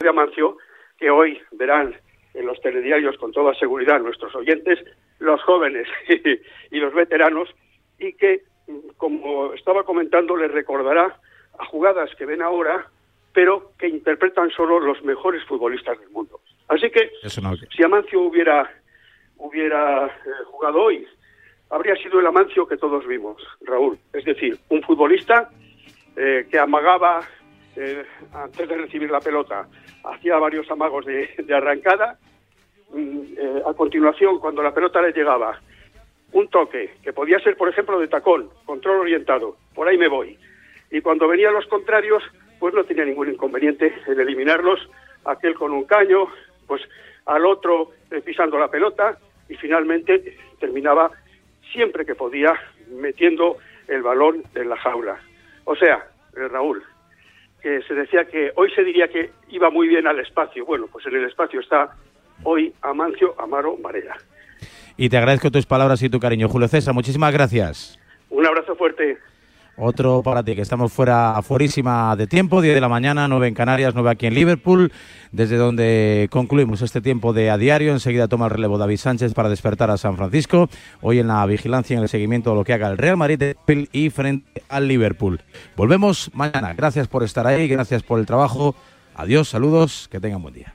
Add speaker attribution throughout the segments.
Speaker 1: de Amancio, que hoy verán en los telediarios con toda seguridad nuestros oyentes, los jóvenes y los veteranos, y que, como estaba comentando, les recordará a jugadas que ven ahora, pero que interpretan solo los mejores futbolistas del mundo. Así que, si Amancio hubiera, hubiera eh, jugado hoy, habría sido el Amancio que todos vimos, Raúl. Es decir, un futbolista eh, que amagaba eh, antes de recibir la pelota, hacía varios amagos de, arrancada. Mm, eh, a continuación, cuando la pelota le llegaba, un toque, que podía ser, por ejemplo, de tacón, control orientado, por ahí me voy. Y cuando venían los contrarios, pues no tenía ningún inconveniente en eliminarlos, aquel con un caño, pues al otro pisando la pelota, y finalmente terminaba siempre que podía metiendo el balón en la jaula. O sea, eh, Raúl, que se decía que hoy se diría que iba muy bien al espacio. Bueno, pues en el espacio está hoy Amancio Amaro Varela.
Speaker 2: Y te agradezco tus palabras y tu cariño, Julio César. Muchísimas gracias.
Speaker 1: Un abrazo fuerte.
Speaker 2: Otro para ti, que estamos fuera, afuerísima de tiempo, 10 de la mañana, 9 en Canarias, 9 aquí en Liverpool, desde donde concluimos este tiempo de a diario. Enseguida toma el relevo David Sánchez para despertar a San Francisco. Hoy en la vigilancia en el seguimiento de lo que haga el Real Madrid y frente al Liverpool. Volvemos mañana. Gracias por estar ahí, gracias por el trabajo. Adiós, saludos, que tengan buen día.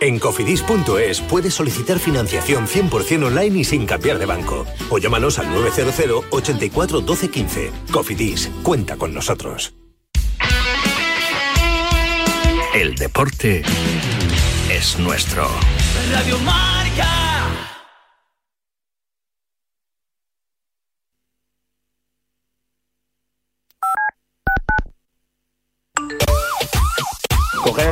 Speaker 3: En cofidis.es puedes solicitar financiación 100% online y sin cambiar de banco. O llámanos al 900 84 12 15. Cofidis, cuenta con nosotros.
Speaker 4: El deporte es nuestro. Radio
Speaker 5: coger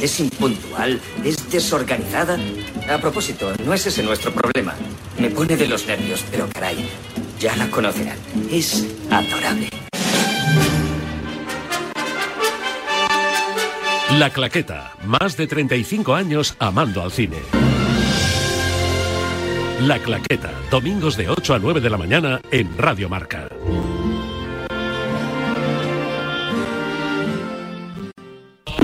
Speaker 6: Es impuntual, es desorganizada. A propósito, no es ese nuestro problema. Me pone de los nervios, pero caray, ya la conocerán. Es adorable.
Speaker 4: La Claqueta, más de 35 años amando al cine. La Claqueta, domingos de 8 a 9 de la mañana en Radio Marca.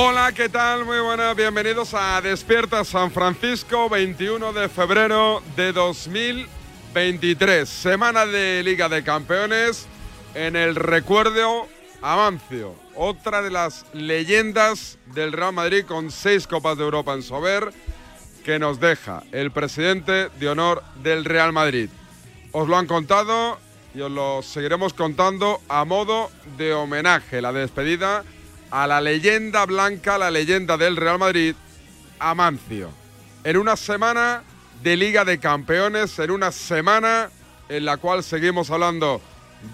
Speaker 7: Hola, ¿qué tal? Muy buenas, bienvenidos a Despierta San Francisco, 21 de febrero de 2023. Semana de Liga de Campeones en el recuerdo Amancio, otra de las leyendas del Real Madrid con seis Copas de Europa en Sober, que nos deja el presidente de honor del Real Madrid. Os lo han contado y os lo seguiremos contando a modo de homenaje, la despedida a la leyenda blanca, la leyenda del Real Madrid, Amancio. En una semana de Liga de Campeones, en una semana en la cual seguimos hablando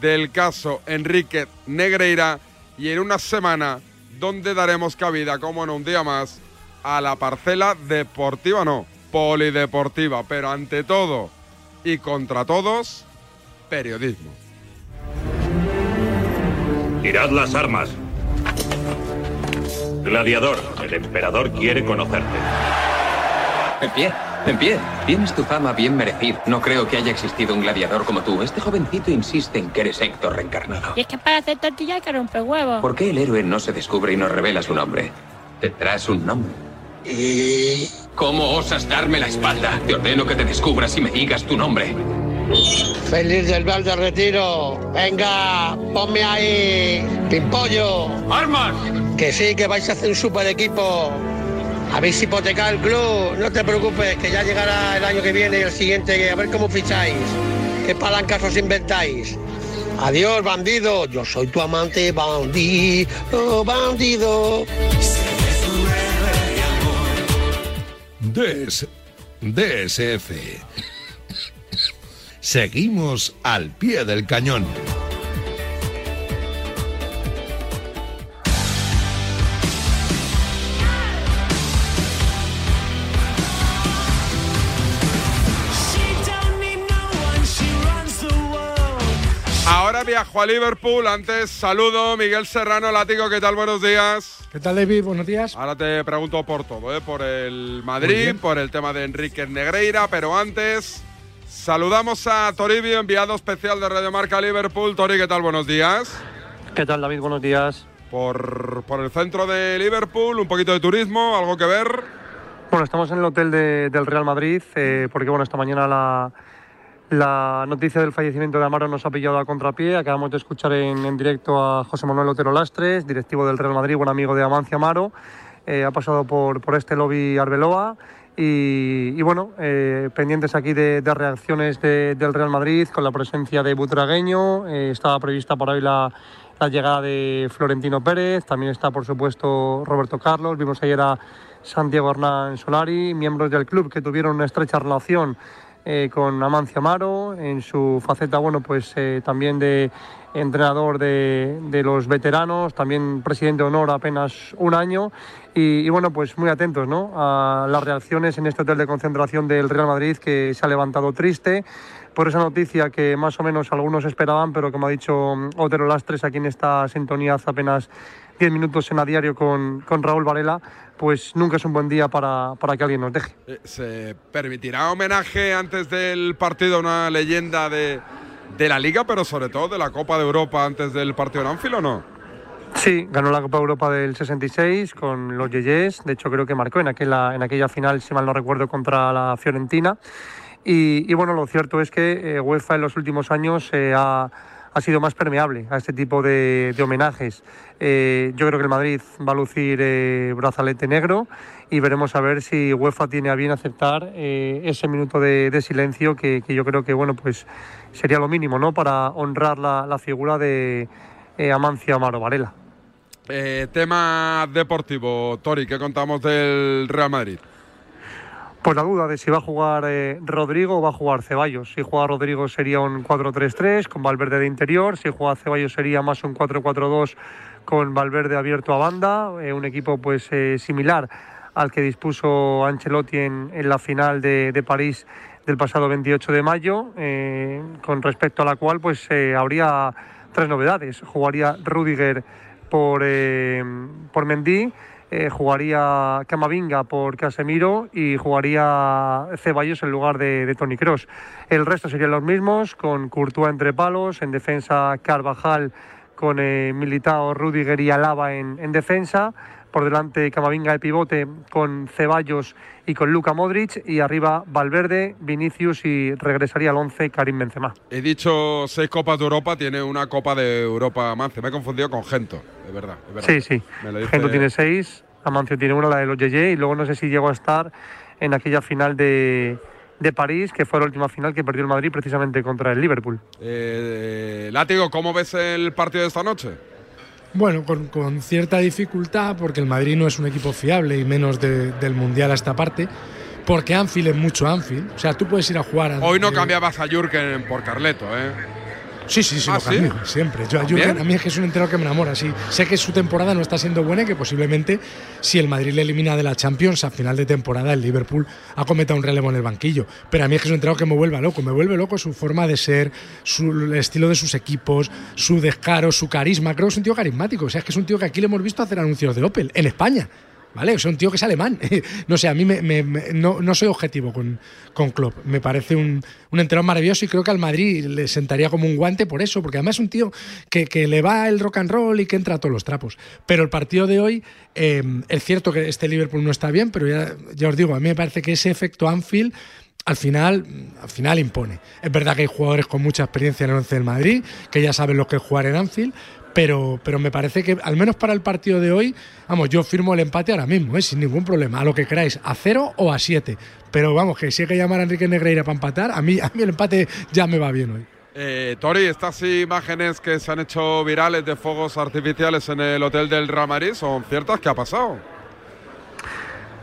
Speaker 7: del caso Enrique Negreira y en una semana donde daremos cabida, como en un día más, a la parcela deportiva, no, polideportiva, pero ante todo y contra todos, periodismo.
Speaker 8: Tirad las armas. Gladiador, el emperador quiere conocerte.
Speaker 6: En pie, en pie. Tienes tu fama bien merecida. No creo que haya existido un gladiador como tú. Este jovencito insiste en que eres Héctor reencarnado.
Speaker 9: Y es que para hacer tortilla hay que romper huevos.
Speaker 6: ¿Por qué el héroe no se descubre y nos revela su nombre? Tendrás un nombre. ¿Cómo osas darme la espalda? Te ordeno que te descubras y me digas tu nombre.
Speaker 10: Feliz del Valde Retiro. Venga, ponme ahí. Pimpollo.
Speaker 8: ¡Armas!
Speaker 10: Que sí, que vais a hacer un super equipo. Habéis hipotecado el club. No te preocupes, que ya llegará el año que viene y el siguiente. A ver cómo ficháis. ¿Qué palancas os inventáis? Adiós, bandido. Yo soy tu amante, bandido, bandido.
Speaker 11: DS, DSF. Seguimos al pie del cañón.
Speaker 7: Ahora viajo a Liverpool. Antes saludo Miguel Serrano Látigo. ¿Qué tal? Buenos días.
Speaker 12: ¿Qué tal, David? Buenos días.
Speaker 7: Ahora te pregunto por todo, ¿eh? por el Madrid, por el tema de Enrique Negreira, pero antes saludamos a Toribio, enviado especial de Radio Marca Liverpool. Tori, ¿qué tal? Buenos días.
Speaker 13: ¿Qué tal, David? Buenos días.
Speaker 7: Por, por el centro de Liverpool, un poquito de turismo, algo que ver.
Speaker 13: Bueno, estamos en el hotel de- del Real Madrid, eh, porque bueno, esta mañana la, la noticia del fallecimiento de Amaro nos ha pillado a contrapié. Acabamos de escuchar en, en directo a José Manuel Otero Lastres, directivo del Real Madrid, buen amigo de Amancio Amaro. Eh, ha pasado por, por este lobby Arbeloa. Y, bueno, eh, pendientes aquí de, reacciones de- del Real Madrid con la presencia de Butragueño. Eh, estaba prevista por ahí la, llegada de Florentino Pérez. También está, por supuesto, Roberto Carlos. Vimos ayer a Santiago Hernán Solari, miembros del club que tuvieron una estrecha relación eh, con Amancio Amaro, en su faceta, bueno, pues también de entrenador de, de los veteranos, también presidente de honor apenas un año. Y, y, bueno, pues muy atentos ¿no? a las reacciones en este hotel de concentración del Real Madrid que se ha levantado triste por esa noticia que más o menos algunos esperaban, pero como ha dicho mm, Otero Lastres aquí en esta sintonía hace apenas 10 minutos en a diario con, con Raúl Varela, pues nunca es un buen día para, para que alguien nos deje.
Speaker 7: Eh, ¿Se permitirá homenaje antes del partido a una leyenda de, de la Liga, pero sobre todo de la Copa de Europa antes del partido en Anfield o no?
Speaker 13: Sí, ganó la Copa Europa del 66 con los Yeyes. De hecho, creo que marcó en aquella, en aquella final, si mal no recuerdo, contra la Fiorentina. Y, y bueno, lo cierto es que eh, UEFA en los últimos años eh, ha, ha, sido más permeable a este tipo de, homenajes. Eh, yo creo que el Madrid va a lucir eh, brazalete negro y veremos a ver si UEFA tiene a bien aceptar eh, ese minuto de, silencio que, yo creo que bueno pues sería lo mínimo ¿no? para honrar la, la figura de Amancio Amaro Varela.
Speaker 7: Tema deportivo, Tori, ¿qué contamos del Real Madrid?
Speaker 13: Pues la duda de si va a jugar eh, Rodrigo o va a jugar Ceballos. Si juega Rodrigo sería un 4-3-3 con Valverde de interior. Si juega Ceballos sería más un 4-4-2 con Valverde abierto a banda. Eh, un equipo pues eh, similar al que dispuso Ancelotti en, la final de, París del pasado 28 de mayo, con respecto a la cual pues habría tres novedades. Jugaría Rudiger por, por Mendy, eh, jugaría Camavinga por Casemiro y jugaría Ceballos en lugar de, Tony Cross. El resto serían los mismos, con Courtois entre palos, en defensa Carvajal con eh, Militao, Rudiger y Alaba en defensa por delante Camavinga de pivote con Ceballos y con Luka Modric y arriba Valverde, Vinicius y regresaría al 11 Karim Benzema.
Speaker 7: He dicho seis Copas de Europa, tiene una Copa de Europa Amancio. Me he confundido con Gento, de verdad.
Speaker 13: Sí, sí.
Speaker 7: Dice-
Speaker 13: Gento tiene seis, Amancio tiene una, la de los Yeye, y luego no sé si llegó a estar en aquella final de, de París, que fue la última final que perdió el Madrid precisamente contra el Liverpool.
Speaker 7: Eh, Látigo, ¿cómo ves el partido de esta noche?
Speaker 14: Bueno, con, con cierta dificultad, porque el Madrid no es un equipo fiable y menos de- del Mundial a esta parte, porque Anfield es mucho Anfield. O sea, tú puedes ir a jugar a.
Speaker 7: Hoy no
Speaker 14: eh,
Speaker 7: cambiabas a Jürgen por Carleto, ¿eh?
Speaker 14: Sí, sí, sí,
Speaker 7: ¿Ah, sí?
Speaker 14: cambio, siempre. Yo, a a mí es que es un entrenador que me enamora. Sí, sé que su temporada no está siendo buena y que posiblemente si el Madrid le elimina de la Champions a final de temporada, el Liverpool ha cometido un relevo en el banquillo. Pero a mí es que es un entrenador que me vuelve loco. Me vuelve loco su forma de ser, su, el estilo de sus equipos, su descaro, su carisma. Creo que es un tío carismático. O sea, es que es un tío que aquí le hemos visto hacer anuncios de Opel en España. ¿Vale? O sea, un tío que es alemán. no sé, a mí me- no, no soy objetivo con, con Klopp. Me parece un, un entrenador maravilloso y creo que al Madrid le sentaría como un guante por eso, porque además es un tío que, que le va el rock and roll y que entra a todos los trapos. Pero el partido de hoy, eh, es cierto que este Liverpool no está bien, pero ya, ya os digo, a mí me parece que ese efecto Anfield al final, al final impone. Es verdad que hay jugadores con mucha experiencia en el 11 del Madrid, que ya saben lo que es jugar en Anfield, pero, pero me parece que, al menos para el partido de hoy, vamos, yo firmo el empate ahora mismo, ¿eh? sin ningún problema, a lo que queráis, a cero o a siete. Pero vamos, que si hay que llamar a Enrique Negreira para empatar, a mí, a mí el empate ya me va bien hoy.
Speaker 7: Eh, Tori, estas imágenes que se han hecho virales de fuegos artificiales en el hotel del Real Madrid son ciertas. ¿Qué ha pasado?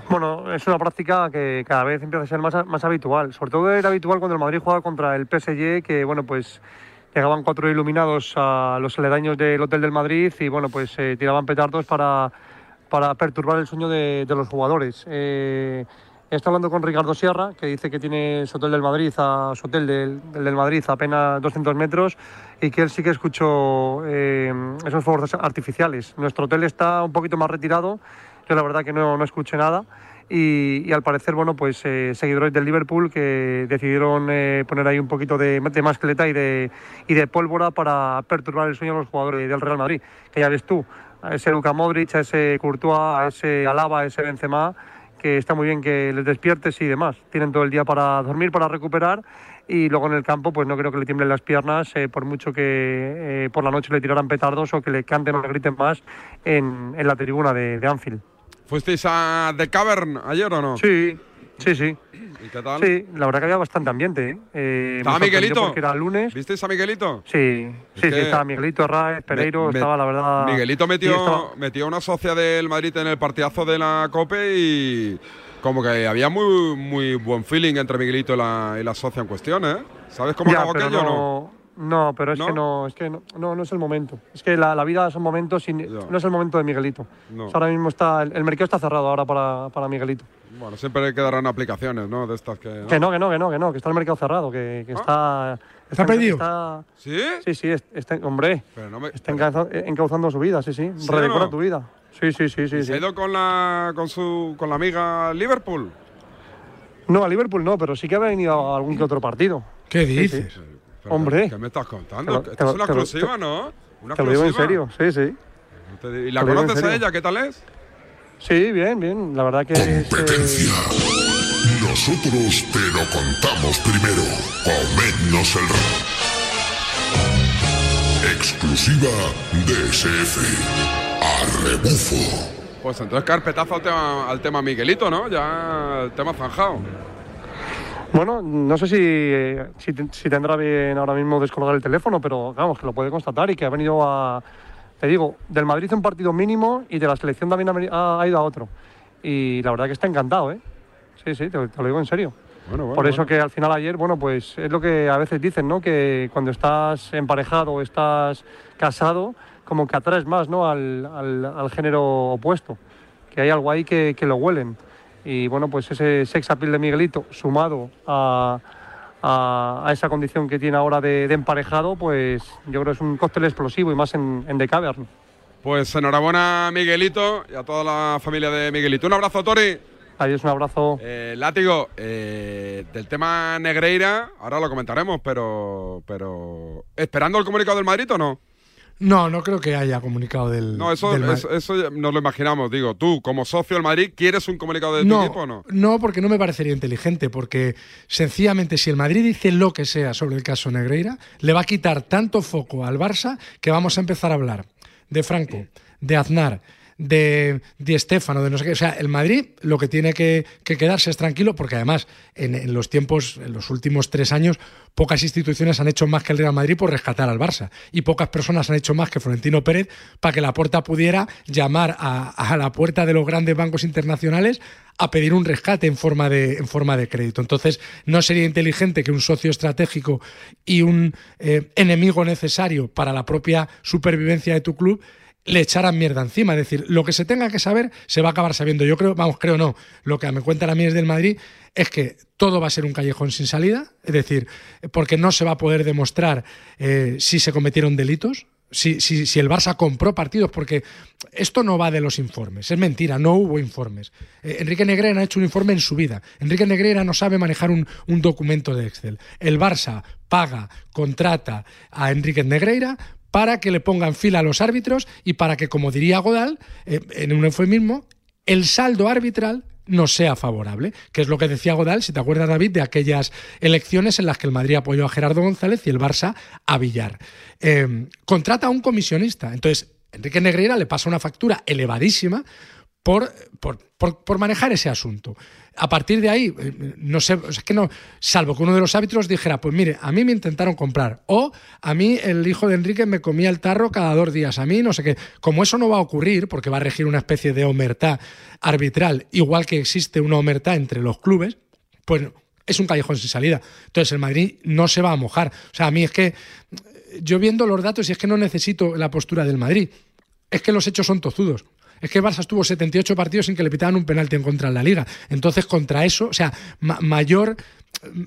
Speaker 13: Bueno, es una práctica que cada vez empieza a ser más, más habitual. Sobre todo era habitual cuando el Madrid jugaba contra el PSG, que bueno, pues llegaban cuatro iluminados a los aledaños del Hotel del Madrid y bueno, pues eh, tiraban petardos para, para perturbar el sueño de, de los jugadores. Eh, estado hablando con Ricardo Sierra, que dice que tiene su hotel del Madrid, a, su hotel del del Madrid a apenas 200 metros y que él sí que escuchó eh, esos fuegos artificiales. Nuestro hotel está un poquito más retirado, yo la verdad que no, no escuché nada. Y, al parecer, bueno, pues eh, seguidores del Liverpool que decidieron eh, poner ahí un poquito de, de y de, pólvora para perturbar el sueño de los jugadores del Real Madrid. Que ya ves tú, a ese Luka Modric, a ese Courtois, a ese Alaba, a ese Benzema, que está muy bien que les despiertes y demás. Tienen todo el día para dormir, para recuperar y luego en el campo pues no creo que le tiemblen las piernas eh, por mucho que por la noche le tiraran petardos o que le canten o le griten más en, la tribuna de Anfield.
Speaker 7: ¿Fuisteis a The Cavern ayer o no?
Speaker 13: Sí, sí, sí.
Speaker 7: ¿Y qué tal?
Speaker 13: Sí, la verdad que había bastante ambiente. ¿eh? Eh,
Speaker 7: ¿Estaba Miguelito?
Speaker 13: Porque era lunes.
Speaker 7: ¿Visteis a Miguelito?
Speaker 13: Sí, sí, sí, estaba Miguelito, Raez, Pereiro,
Speaker 7: Me- me-
Speaker 13: estaba la verdad.
Speaker 7: Miguelito metió,
Speaker 13: estaba-
Speaker 7: metió una socia del Madrid en el partidazo de la COPE y como que había muy, muy buen feeling entre Miguelito y la, y la socia en cuestión, ¿eh? ¿Sabes cómo
Speaker 13: Ya,
Speaker 7: acabó aquello o no?
Speaker 13: No? No, pero es
Speaker 7: ¿No?
Speaker 13: que no, es que no, no, no es el momento. Es que la, la vida son momentos y no es el momento de Miguelito.
Speaker 7: No.
Speaker 13: O sea, ahora mismo está, el, el mercado está cerrado ahora para, para Miguelito.
Speaker 7: Bueno, siempre quedarán aplicaciones, ¿no? De estas que...
Speaker 13: Que no, que no, que no, que no, que está el mercado cerrado, que, que está...
Speaker 14: ¿Está pedido?
Speaker 13: está-
Speaker 7: ¿Sí?
Speaker 13: Sí, sí, es- está, hombre,
Speaker 7: Pero no me...
Speaker 13: está encauza- encauzando su vida, sí, sí.
Speaker 7: ¿Sí o
Speaker 13: Redecora
Speaker 7: no?
Speaker 13: tu vida. Sí, sí, sí, sí.
Speaker 7: ¿Se
Speaker 13: sí.
Speaker 7: ha ido con la, con su, con la amiga Liverpool?
Speaker 13: No, a Liverpool no, pero sí que ha venido a algún que otro partido.
Speaker 14: ¿Qué
Speaker 13: Sí, sí.
Speaker 7: Pero,
Speaker 13: Hombre.
Speaker 7: ¿Qué me estás contando?
Speaker 13: Te
Speaker 7: Esto
Speaker 13: te
Speaker 7: es una
Speaker 13: te
Speaker 7: exclusiva, ¿no? Una
Speaker 13: Te lo digo en serio, sí, sí.
Speaker 7: ¿Y la conoces a ella? ¿Qué tal es?
Speaker 13: Sí, bien, bien. La verdad que es, eh,
Speaker 15: Nosotros te lo contamos primero. Comednos el ra- Exclusiva DSF. A rebufo.
Speaker 7: Pues entonces carpetazo al tema, al tema Miguelito, ¿no? Ya el tema zanjado.
Speaker 13: Bueno, no sé si, si, si tendrá bien ahora mismo descolgar el teléfono, pero vamos, que lo puede constatar y que ha venido a, te digo, del Madrid un partido mínimo y de la selección también ha, ha- ido a otro. Y la verdad que está encantado, ¿eh? Sí, sí, te, te lo digo en serio.
Speaker 7: Bueno, bueno,
Speaker 13: Por eso
Speaker 7: bueno.
Speaker 13: que al final ayer, bueno, pues es lo que a veces dicen, ¿no? Que cuando estás emparejado o estás casado, como que atraes más, ¿no? Al, al- al género opuesto. Que hay algo ahí que, que lo huelen. Y bueno, pues ese sex appeal de Miguelito, sumado a, a- a esa condición que tiene ahora de, de emparejado, pues yo creo que es un cóctel explosivo y más en, en The Cavern.
Speaker 7: Pues enhorabuena a Miguelito y a toda la familia de Miguelito. Un abrazo, Tori.
Speaker 13: Adiós, un abrazo.
Speaker 7: Eh, látigo, eh, del tema Negreira, ahora lo comentaremos, pero, pero ¿esperando el comunicado del Madrid o no?
Speaker 14: No, no creo que haya comunicado del.
Speaker 7: No, eso,
Speaker 14: del
Speaker 7: eso, eso nos lo imaginamos. Digo, tú, como socio del Madrid, ¿quieres un comunicado de tu
Speaker 14: no,
Speaker 7: equipo o no?
Speaker 14: no, porque no me parecería inteligente, porque sencillamente si el Madrid dice lo que sea sobre el caso Negreira, le va a quitar tanto foco al Barça que vamos a empezar a hablar de Franco, de Aznar, de Di Stéfano, de no sé qué. O sea, el Madrid lo que tiene que, que quedarse es tranquilo, porque además en, en los tiempos, en los últimos tres años, pocas instituciones han hecho más que el Real Madrid por rescatar al Barça. Y pocas personas han hecho más que Florentino Pérez para que la puerta pudiera llamar a, a la puerta de los grandes bancos internacionales a pedir un rescate en forma de, en forma de crédito. Entonces, no sería inteligente que un socio estratégico y un eh, enemigo necesario para la propia supervivencia de tu club le echaran mierda encima. Es decir, lo que se tenga que saber se va a acabar sabiendo. Yo creo, vamos, creo no. Lo que me cuentan a mí es del Madrid es que todo va a ser un callejón sin salida. Es decir, porque no se va a poder demostrar eh, si se cometieron delitos. Si, si, si el Barça compró partidos, porque esto no va de los informes, es mentira, no hubo informes. Eh, Enrique Negreira no ha hecho un informe en su vida. Enrique Negreira no sabe manejar un, un documento de Excel. El Barça paga, contrata a Enrique Negreira para que le pongan fila a los árbitros y para que, como diría Godal, eh, en un eufemismo, el saldo arbitral no sea favorable, que es lo que decía Godal, si te acuerdas David, de aquellas elecciones en las que el Madrid apoyó a Gerardo González y el Barça a Villar. Eh, contrata a un comisionista, entonces Enrique Negreira le pasa una factura elevadísima por, por, por, manejar ese asunto. A partir de ahí, eh, no sé, es que no, salvo que uno de los árbitros dijera, pues mire, a mí me intentaron comprar, o a mí el hijo de Enrique me comía el tarro cada dos días, a mí no sé qué. Como eso no va a ocurrir, porque va a regir una especie de omertá arbitral, igual que existe una omertá entre los clubes, pues es un callejón sin salida. Entonces el Madrid no se va a mojar. O sea, a mí es que yo viendo los datos y es que no necesito la postura del Madrid, es que los hechos son tozudos. Es que el Barça estuvo 78 partidos sin que le pitaran un penalti en contra en la liga. Entonces, contra eso, o sea, ma mayor,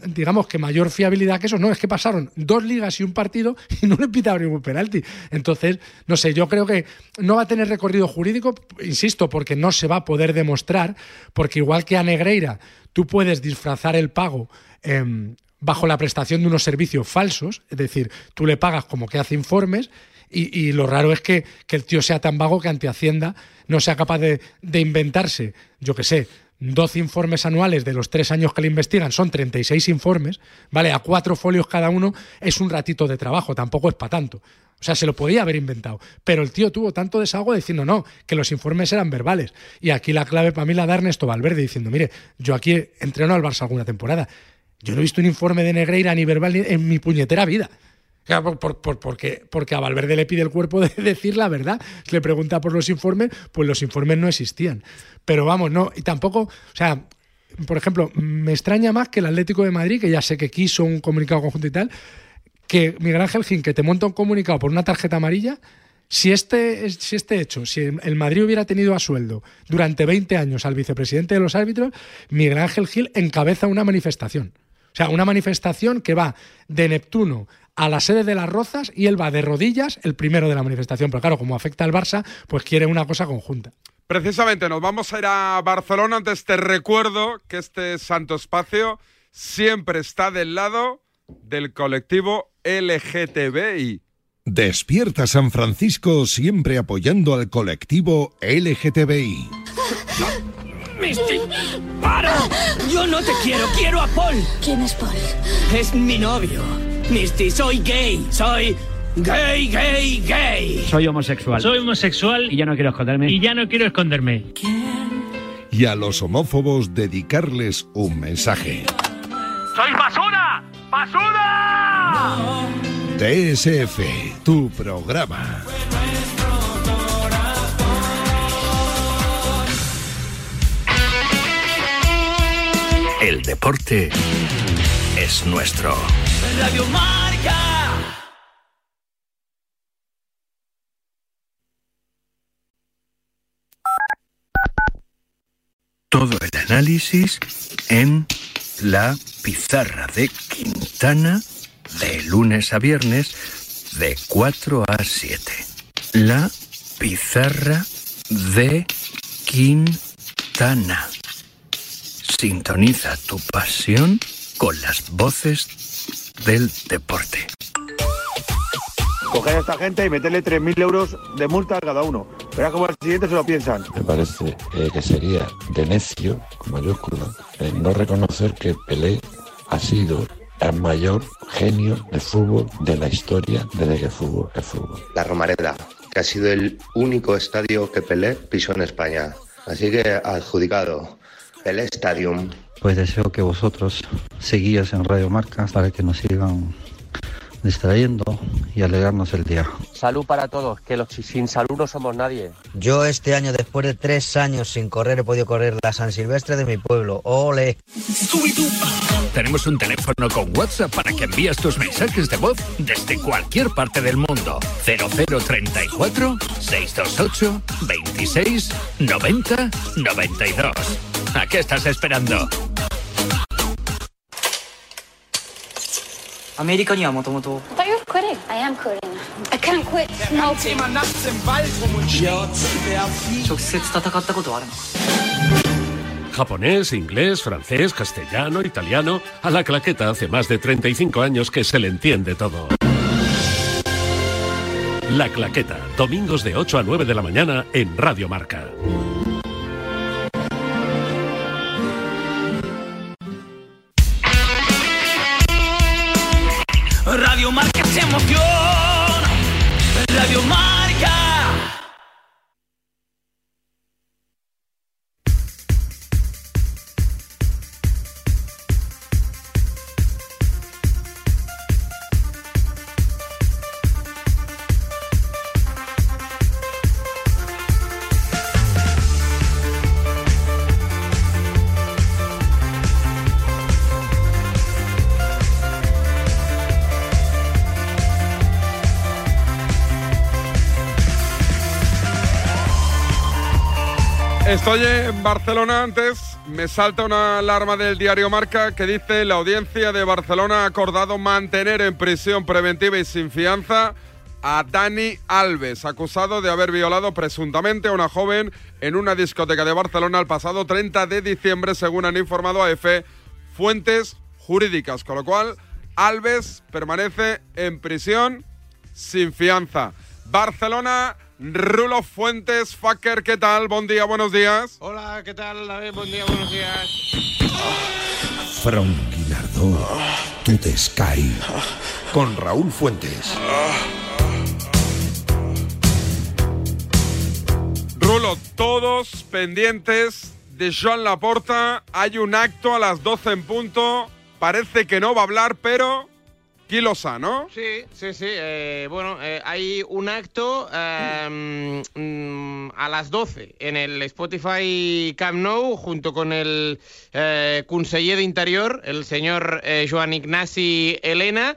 Speaker 14: digamos que mayor fiabilidad que eso, no, es que pasaron dos ligas y un partido y no le pitaron ningún penalti. Entonces, no sé, yo creo que no va a tener recorrido jurídico, insisto, porque no se va a poder demostrar, porque igual que a Negreira, tú puedes disfrazar el pago. Eh, bajo la prestación de unos servicios falsos, es decir, tú le pagas como que hace informes y, lo raro es que, que, el tío sea tan vago que ante Hacienda no sea capaz de, de inventarse, yo qué sé, 12 informes anuales de los tres años que le investigan, son 36 informes, ¿vale? A cuatro folios cada uno es un ratito de trabajo, tampoco es para tanto. O sea, se lo podía haber inventado. Pero el tío tuvo tanto desahogo diciendo no, que los informes eran verbales. Y aquí la clave para mí la da Ernesto Valverde diciendo, mire, yo aquí entreno al Barça alguna temporada. Yo no he visto un informe de Negreira ni verbal en mi puñetera vida. Por, por, por, porque, porque a Valverde le pide el cuerpo de decir la verdad. Le pregunta por los informes, pues los informes no existían. Pero vamos, no, y tampoco, o sea, por ejemplo, me extraña más que el Atlético de Madrid, que ya sé que quiso un comunicado conjunto y tal, que Miguel Ángel Gin, que te monta un comunicado por una tarjeta amarilla, si este, si este hecho, si el Madrid hubiera tenido a sueldo durante 20 años al vicepresidente de los árbitros, Miguel Ángel Gil encabeza una manifestación. O sea, una manifestación que va de Neptuno a la sede de las Rozas y él va de rodillas el primero de la manifestación. Pero claro, como afecta al Barça, pues quiere una cosa conjunta.
Speaker 7: Precisamente, nos vamos a ir a Barcelona. Antes te recuerdo que este santo espacio siempre está del lado del colectivo LGTBI.
Speaker 11: Despierta San Francisco siempre apoyando al colectivo LGTBI.
Speaker 16: ¡Misty! ¡Para! Yo no te quiero, quiero a Paul.
Speaker 17: ¿Quién es Paul?
Speaker 16: Es mi novio. Misty, soy gay. Soy gay, gay, gay.
Speaker 18: Soy homosexual. Soy homosexual y ya no quiero esconderme. Y ya no quiero esconderme.
Speaker 11: Y a los homófobos dedicarles un mensaje.
Speaker 16: ¡Soy basura! ¡Basura!
Speaker 11: DSF, tu programa.
Speaker 4: deporte es nuestro.
Speaker 17: Radio.
Speaker 4: Todo el análisis en la pizarra de Quintana de lunes a viernes de 4 a 7. La pizarra de Quintana. Sintoniza tu pasión con las voces del deporte.
Speaker 5: Coger a esta gente y meterle 3.000 euros de multa a cada uno. Verá como al siguiente se lo piensan.
Speaker 19: Me parece eh, que sería de necio, con mayúscula, eh, no reconocer que Pelé ha sido el mayor genio de fútbol de la historia desde que el fútbol es fútbol.
Speaker 20: La Romareda, que ha sido el único estadio que Pelé pisó en España. Así que adjudicado. Pelé Stadium.
Speaker 21: Pues deseo que vosotros seguías en Radio Marca para que nos sigan distrayendo y alegrarnos el día.
Speaker 22: Salud para todos, que los sin salud no somos nadie.
Speaker 23: Yo este año, después de tres años sin correr, he podido correr la San Silvestre de mi pueblo. ¡Ole!
Speaker 4: Tenemos un teléfono con WhatsApp para que envíes tus mensajes de voz desde cualquier parte del mundo. 0034 628 26 90 92. ¿A qué estás esperando?
Speaker 24: アメリカにはもともと
Speaker 9: I thought you were quitting. I am quitting. I can't quit smoking.
Speaker 24: 直接戦ったことはあるの
Speaker 12: Japonés, inglés, francés, castellano, italiano. A la claqueta hace más de 35 años que se le entiende todo. La claqueta, domingos de 8 a 9 de la mañana en Radio Marca.
Speaker 17: Emociona. Radio Marca.
Speaker 7: Estoy en Barcelona antes. Me salta una alarma del diario Marca que dice la audiencia de Barcelona ha acordado mantener en prisión preventiva y sin fianza a Dani Alves, acusado de haber violado presuntamente a una joven en una discoteca de Barcelona el pasado 30 de diciembre, según han informado a EFE fuentes jurídicas. Con lo cual, Alves permanece en prisión sin fianza. Barcelona, Rulo Fuentes, Facker, ¿qué tal? Buen día, buenos días.
Speaker 25: Hola, ¿qué tal, David? Buen día, buenos días.
Speaker 15: From Guinardó, to the Sky, con Raúl Fuentes.
Speaker 7: Rulo, todos pendientes de Joan Laporta. Hay un acto a las 12 en punto. Parece que no va a hablar, pero Kilosa, ¿no?
Speaker 25: Sí, sí, sí. eh, bueno, eh, hay un acto eh, a las 12 en el Spotify Camp Nou junto con el eh, conseller de Interior, el señor eh, Joan Ignasi Elena.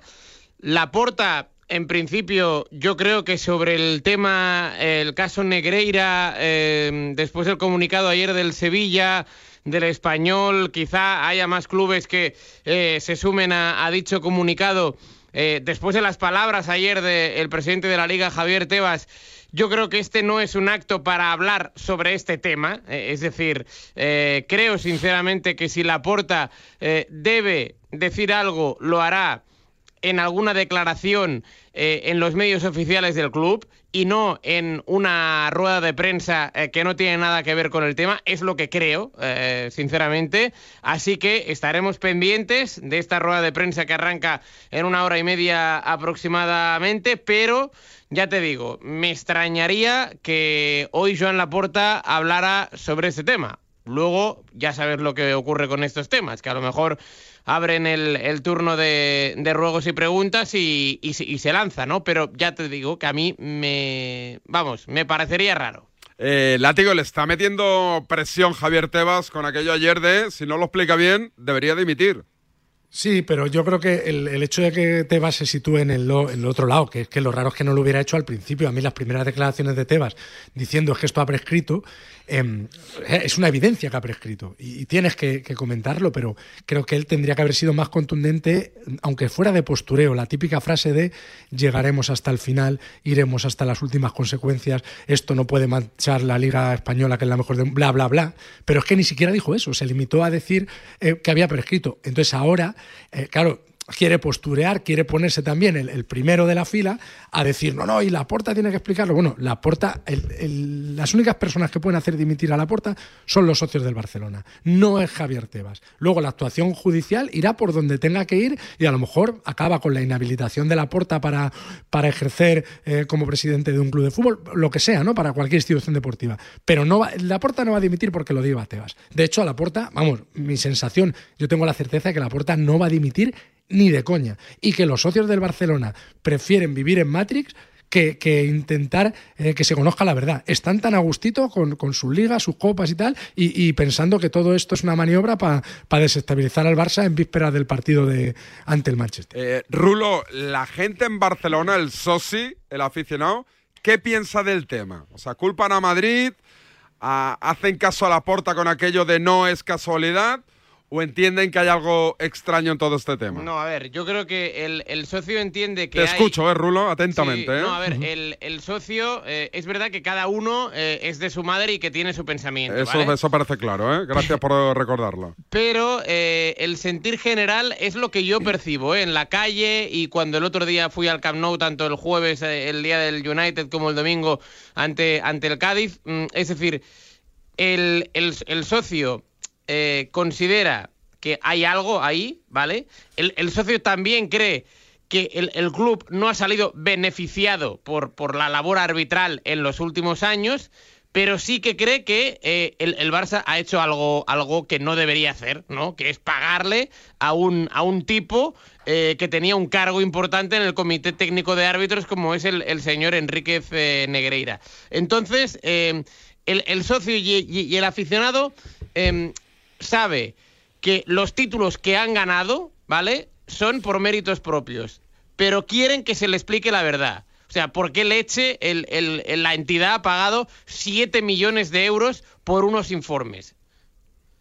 Speaker 25: Laporta, en principio, yo creo que sobre el tema, el caso Negreira, después del comunicado ayer del Sevilla, del español, quizá haya más clubes que eh, se sumen a, dicho comunicado. Eh, después de las palabras ayer del presidente de la Liga, Javier Tebas, yo creo que este no es un acto para hablar sobre este tema. Eh, es decir, creo sinceramente que si Laporta eh, debe decir algo, lo hará en alguna declaración en los medios oficiales del club y no en una rueda de prensa eh, que no tiene nada que ver con el tema, es lo que creo, eh, sinceramente. Así que estaremos pendientes de esta rueda de prensa que arranca en una hora y media aproximadamente, pero ya te digo, me extrañaría que hoy Joan Laporta hablara sobre este tema. Luego ya sabes lo que ocurre con estos temas, que a lo mejor abren el, el turno de, de ruegos y preguntas y, y se- y se lanza, ¿no? Pero ya te digo que a mí me, vamos, me parecería raro.
Speaker 7: Eh, Látigo, le está metiendo presión Javier Tebas con aquello ayer de, si no lo explica bien, debería dimitir.
Speaker 14: Sí, pero yo creo que el, el hecho de que Tebas se sitúe en el, lo- en el otro lado, que es que lo raro es que no lo hubiera hecho al principio. A mí las primeras declaraciones de Tebas diciendo es que esto ha prescrito, em, es una evidencia que ha prescrito y, tienes que, que comentarlo, pero creo que él tendría que haber sido más contundente, aunque fuera de postureo, la típica frase de llegaremos hasta el final, iremos hasta las últimas consecuencias, esto no puede manchar la Liga Española, que es la mejor de bla, bla, bla. Pero es que ni siquiera dijo eso, se limitó a decir eh, que había prescrito. Entonces ahora, eh, claro, quiere posturear, quiere ponerse también el, primero de la fila a decir, no, no, y la porta tiene que explicarlo. Bueno, la porta, las únicas personas que pueden hacer dimitir a la porta son los socios del Barcelona, no es Javier Tebas. Luego la actuación judicial irá por donde tenga que ir y a lo mejor acaba con la inhabilitación de la porta para, para ejercer eh, como presidente de un club de fútbol, lo que sea, ¿no? Para cualquier institución deportiva. Pero no va, la porta no va a dimitir porque lo diga Tebas. De hecho, a la porta, vamos, mi sensación, yo tengo la certeza de que la porta no va a dimitir ni de coña. Y que los socios del Barcelona prefieren vivir en Matrix que, que intentar eh, que se conozca la verdad. Están tan a gustito con, con sus ligas, sus copas y tal, y, pensando que todo esto es una maniobra para desestabilizar al Barça en vísperas del partido de, ante el Manchester.
Speaker 7: Eh, Rulo, la gente en Barcelona, el soci, el aficionado, ¿qué piensa del tema? O sea, culpan a Madrid, hacen caso a la porta con aquello de no es casualidad, o entienden que hay algo extraño en todo este tema.
Speaker 25: No, a ver, yo creo que el, el socio entiende que
Speaker 7: Te
Speaker 25: hay-
Speaker 7: escucho, eh, Rulo, atentamente.
Speaker 25: Sí,
Speaker 7: ¿eh?
Speaker 25: No, a ver, el, el socio, eh, es verdad que cada uno eh, es de su madre y que tiene su pensamiento,
Speaker 7: Eso,
Speaker 25: ¿vale?
Speaker 7: eso parece claro, ¿eh? Gracias por recordarlo.
Speaker 25: Pero eh, el sentir general es lo que yo percibo ¿eh? en la calle y cuando el otro día fui al Camp Nou, tanto el jueves, el día del United, como el domingo ante, ante el Cádiz. Mm, Es decir, el, el- el socio eh, considera que hay algo ahí, ¿vale? El, socio también cree que el, club no ha salido beneficiado por, la labor arbitral en los últimos años, pero sí que cree que eh, el, Barça ha hecho algo, algo que no debería hacer, ¿no? Que es pagarle a un, tipo eh, que tenía un cargo importante en el Comité Técnico de Árbitros, como es el, señor Enríquez eh, Negreira. Entonces, el, socio y, el aficionado sabe que los títulos que han ganado, ¿vale? Son por méritos propios, pero quieren que se le explique la verdad. O sea, ¿por qué leche el- el- la entidad ha pagado 7 millones de euros por unos informes?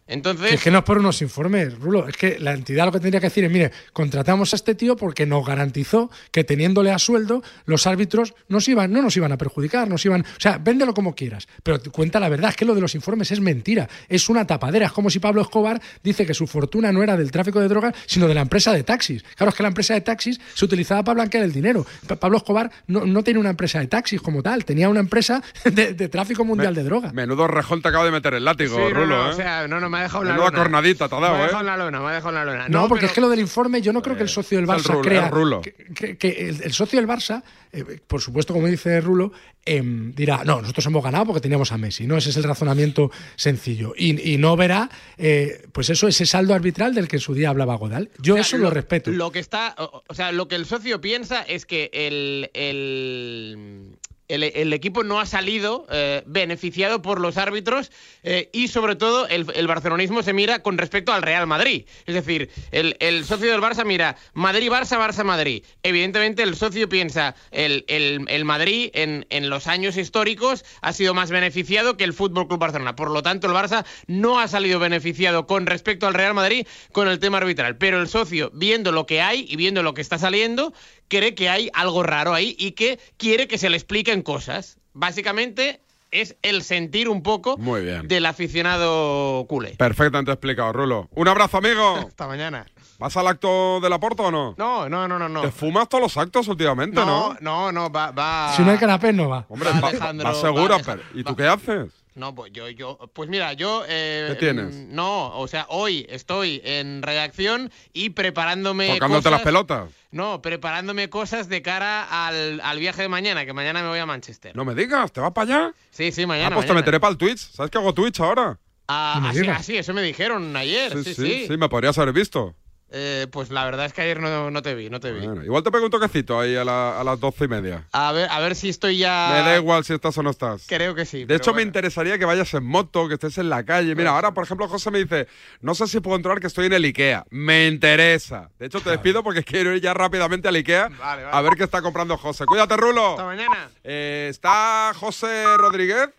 Speaker 25: Entonces,
Speaker 14: Que es que no es por unos informes, Rulo. Es que la entidad lo que tendría que decir es, mire, contratamos a este tío porque nos garantizó que teniéndole a sueldo, los árbitros nos iban, no nos iban a perjudicar, nos iban. O sea, véndelo como quieras. Pero te cuenta la verdad, es que lo de los informes es mentira. Es una tapadera. Es como si Pablo Escobar dice que su fortuna no era del tráfico de drogas, sino de la empresa de taxis. Claro, es que la empresa de taxis se utilizaba para blanquear el dinero. Pa- Pablo Escobar no, no tenía una empresa de taxis como tal, tenía una empresa de, de tráfico mundial de drogas.
Speaker 7: Menudo rejón te acabo de meter el látigo,
Speaker 25: Sí, no,
Speaker 7: Rulo,
Speaker 25: no,
Speaker 7: ¿eh?
Speaker 25: o sea, no, no, me ha dejado en la
Speaker 7: Menuda
Speaker 25: lona.
Speaker 7: cornadita te ha dado,
Speaker 25: me ha
Speaker 7: ¿eh?
Speaker 25: dejado en la lona, me ha dejado en la lona.
Speaker 14: No, porque
Speaker 25: pero-
Speaker 14: es que lo del informe, yo no creo que el socio del
Speaker 7: el
Speaker 14: Barça
Speaker 7: Rulo,
Speaker 14: crea.
Speaker 7: el Rulo.
Speaker 14: Que, que- que el, el socio del Barça, eh, por supuesto, como dice Rulo, em, dirá, no, nosotros hemos ganado porque teníamos a Messi, ¿no? Ese es el razonamiento sencillo. Y, y no verá, eh, pues eso, ese saldo arbitral del que en su día hablaba Godal. Yo
Speaker 25: O sea,
Speaker 14: eso lo, respeto.
Speaker 25: Lo que está, o, o sea, lo que el socio piensa es que el, el, el- equipo no ha salido eh, beneficiado por los árbitros eh, y sobre todo el, el barcelonismo se mira con respecto al Real Madrid. Es decir, el, socio del Barça mira Madrid-Barça, Barça-Madrid. Evidentemente el socio piensa el Madrid en, en los años históricos ha sido más beneficiado que el Fútbol Club Barcelona. Por lo tanto, el Barça no ha salido beneficiado con respecto al Real Madrid con el tema arbitral. Pero el socio, viendo lo que hay y viendo lo que está saliendo, cree que hay algo raro ahí y que quiere que se le expliquen cosas. Básicamente es el sentir un poco
Speaker 7: Muy bien.
Speaker 25: del aficionado culé.
Speaker 7: Perfectamente explicado, Rulo. Un abrazo, amigo.
Speaker 25: Hasta mañana.
Speaker 7: ¿Vas al acto de la porta o no?
Speaker 25: No, no, no, no, no.
Speaker 7: Te fumas todos los actos últimamente, ¿no?
Speaker 25: No, no, no, va, va.
Speaker 14: Si no hay canapés, no va.
Speaker 7: Hombre,
Speaker 25: Va
Speaker 7: va,
Speaker 25: Alejandro,
Speaker 7: va
Speaker 25: va
Speaker 7: segura, pero ¿y tú qué haces?
Speaker 25: No, pues yo, yo, pues mira, yo. eh,
Speaker 7: ¿Qué tienes?
Speaker 25: mm, No, o sea, hoy estoy en redacción y preparándome.
Speaker 7: Tocándote las pelotas.
Speaker 25: No, preparándome cosas de cara al, al viaje de mañana, que mañana me voy a Manchester.
Speaker 7: No me digas, ¿te vas para allá?
Speaker 25: Sí, sí,
Speaker 7: Ah,
Speaker 25: mañana.
Speaker 7: pues te
Speaker 25: mañana.
Speaker 7: meteré para el Twitch. ¿Sabes que hago Twitch ahora?
Speaker 25: Ah,
Speaker 7: No me
Speaker 25: así, eso me dijeron ayer. Sí, sí.
Speaker 7: sí, me podrías haber visto.
Speaker 25: Eh, pues la verdad es que ayer no, no te vi, no te vi.
Speaker 7: Bueno, igual te pego un toquecito ahí a, la- a las doce y media.
Speaker 25: A ver, a ver si estoy ya.
Speaker 7: Me da igual si estás o no estás.
Speaker 25: Creo que sí.
Speaker 7: De hecho, me interesaría que vayas en moto, que estés en la calle. Mira, ahora, por ejemplo, José me dice, no sé si puedo entrar, que estoy en el Ikea. Me interesa. De hecho, te despido porque quiero ir ya rápidamente al Ikea
Speaker 25: Vale, vale.
Speaker 7: a ver qué está comprando José. Cuídate, Rulo.
Speaker 25: Hasta mañana.
Speaker 7: Eh, ¿Está José Rodríguez?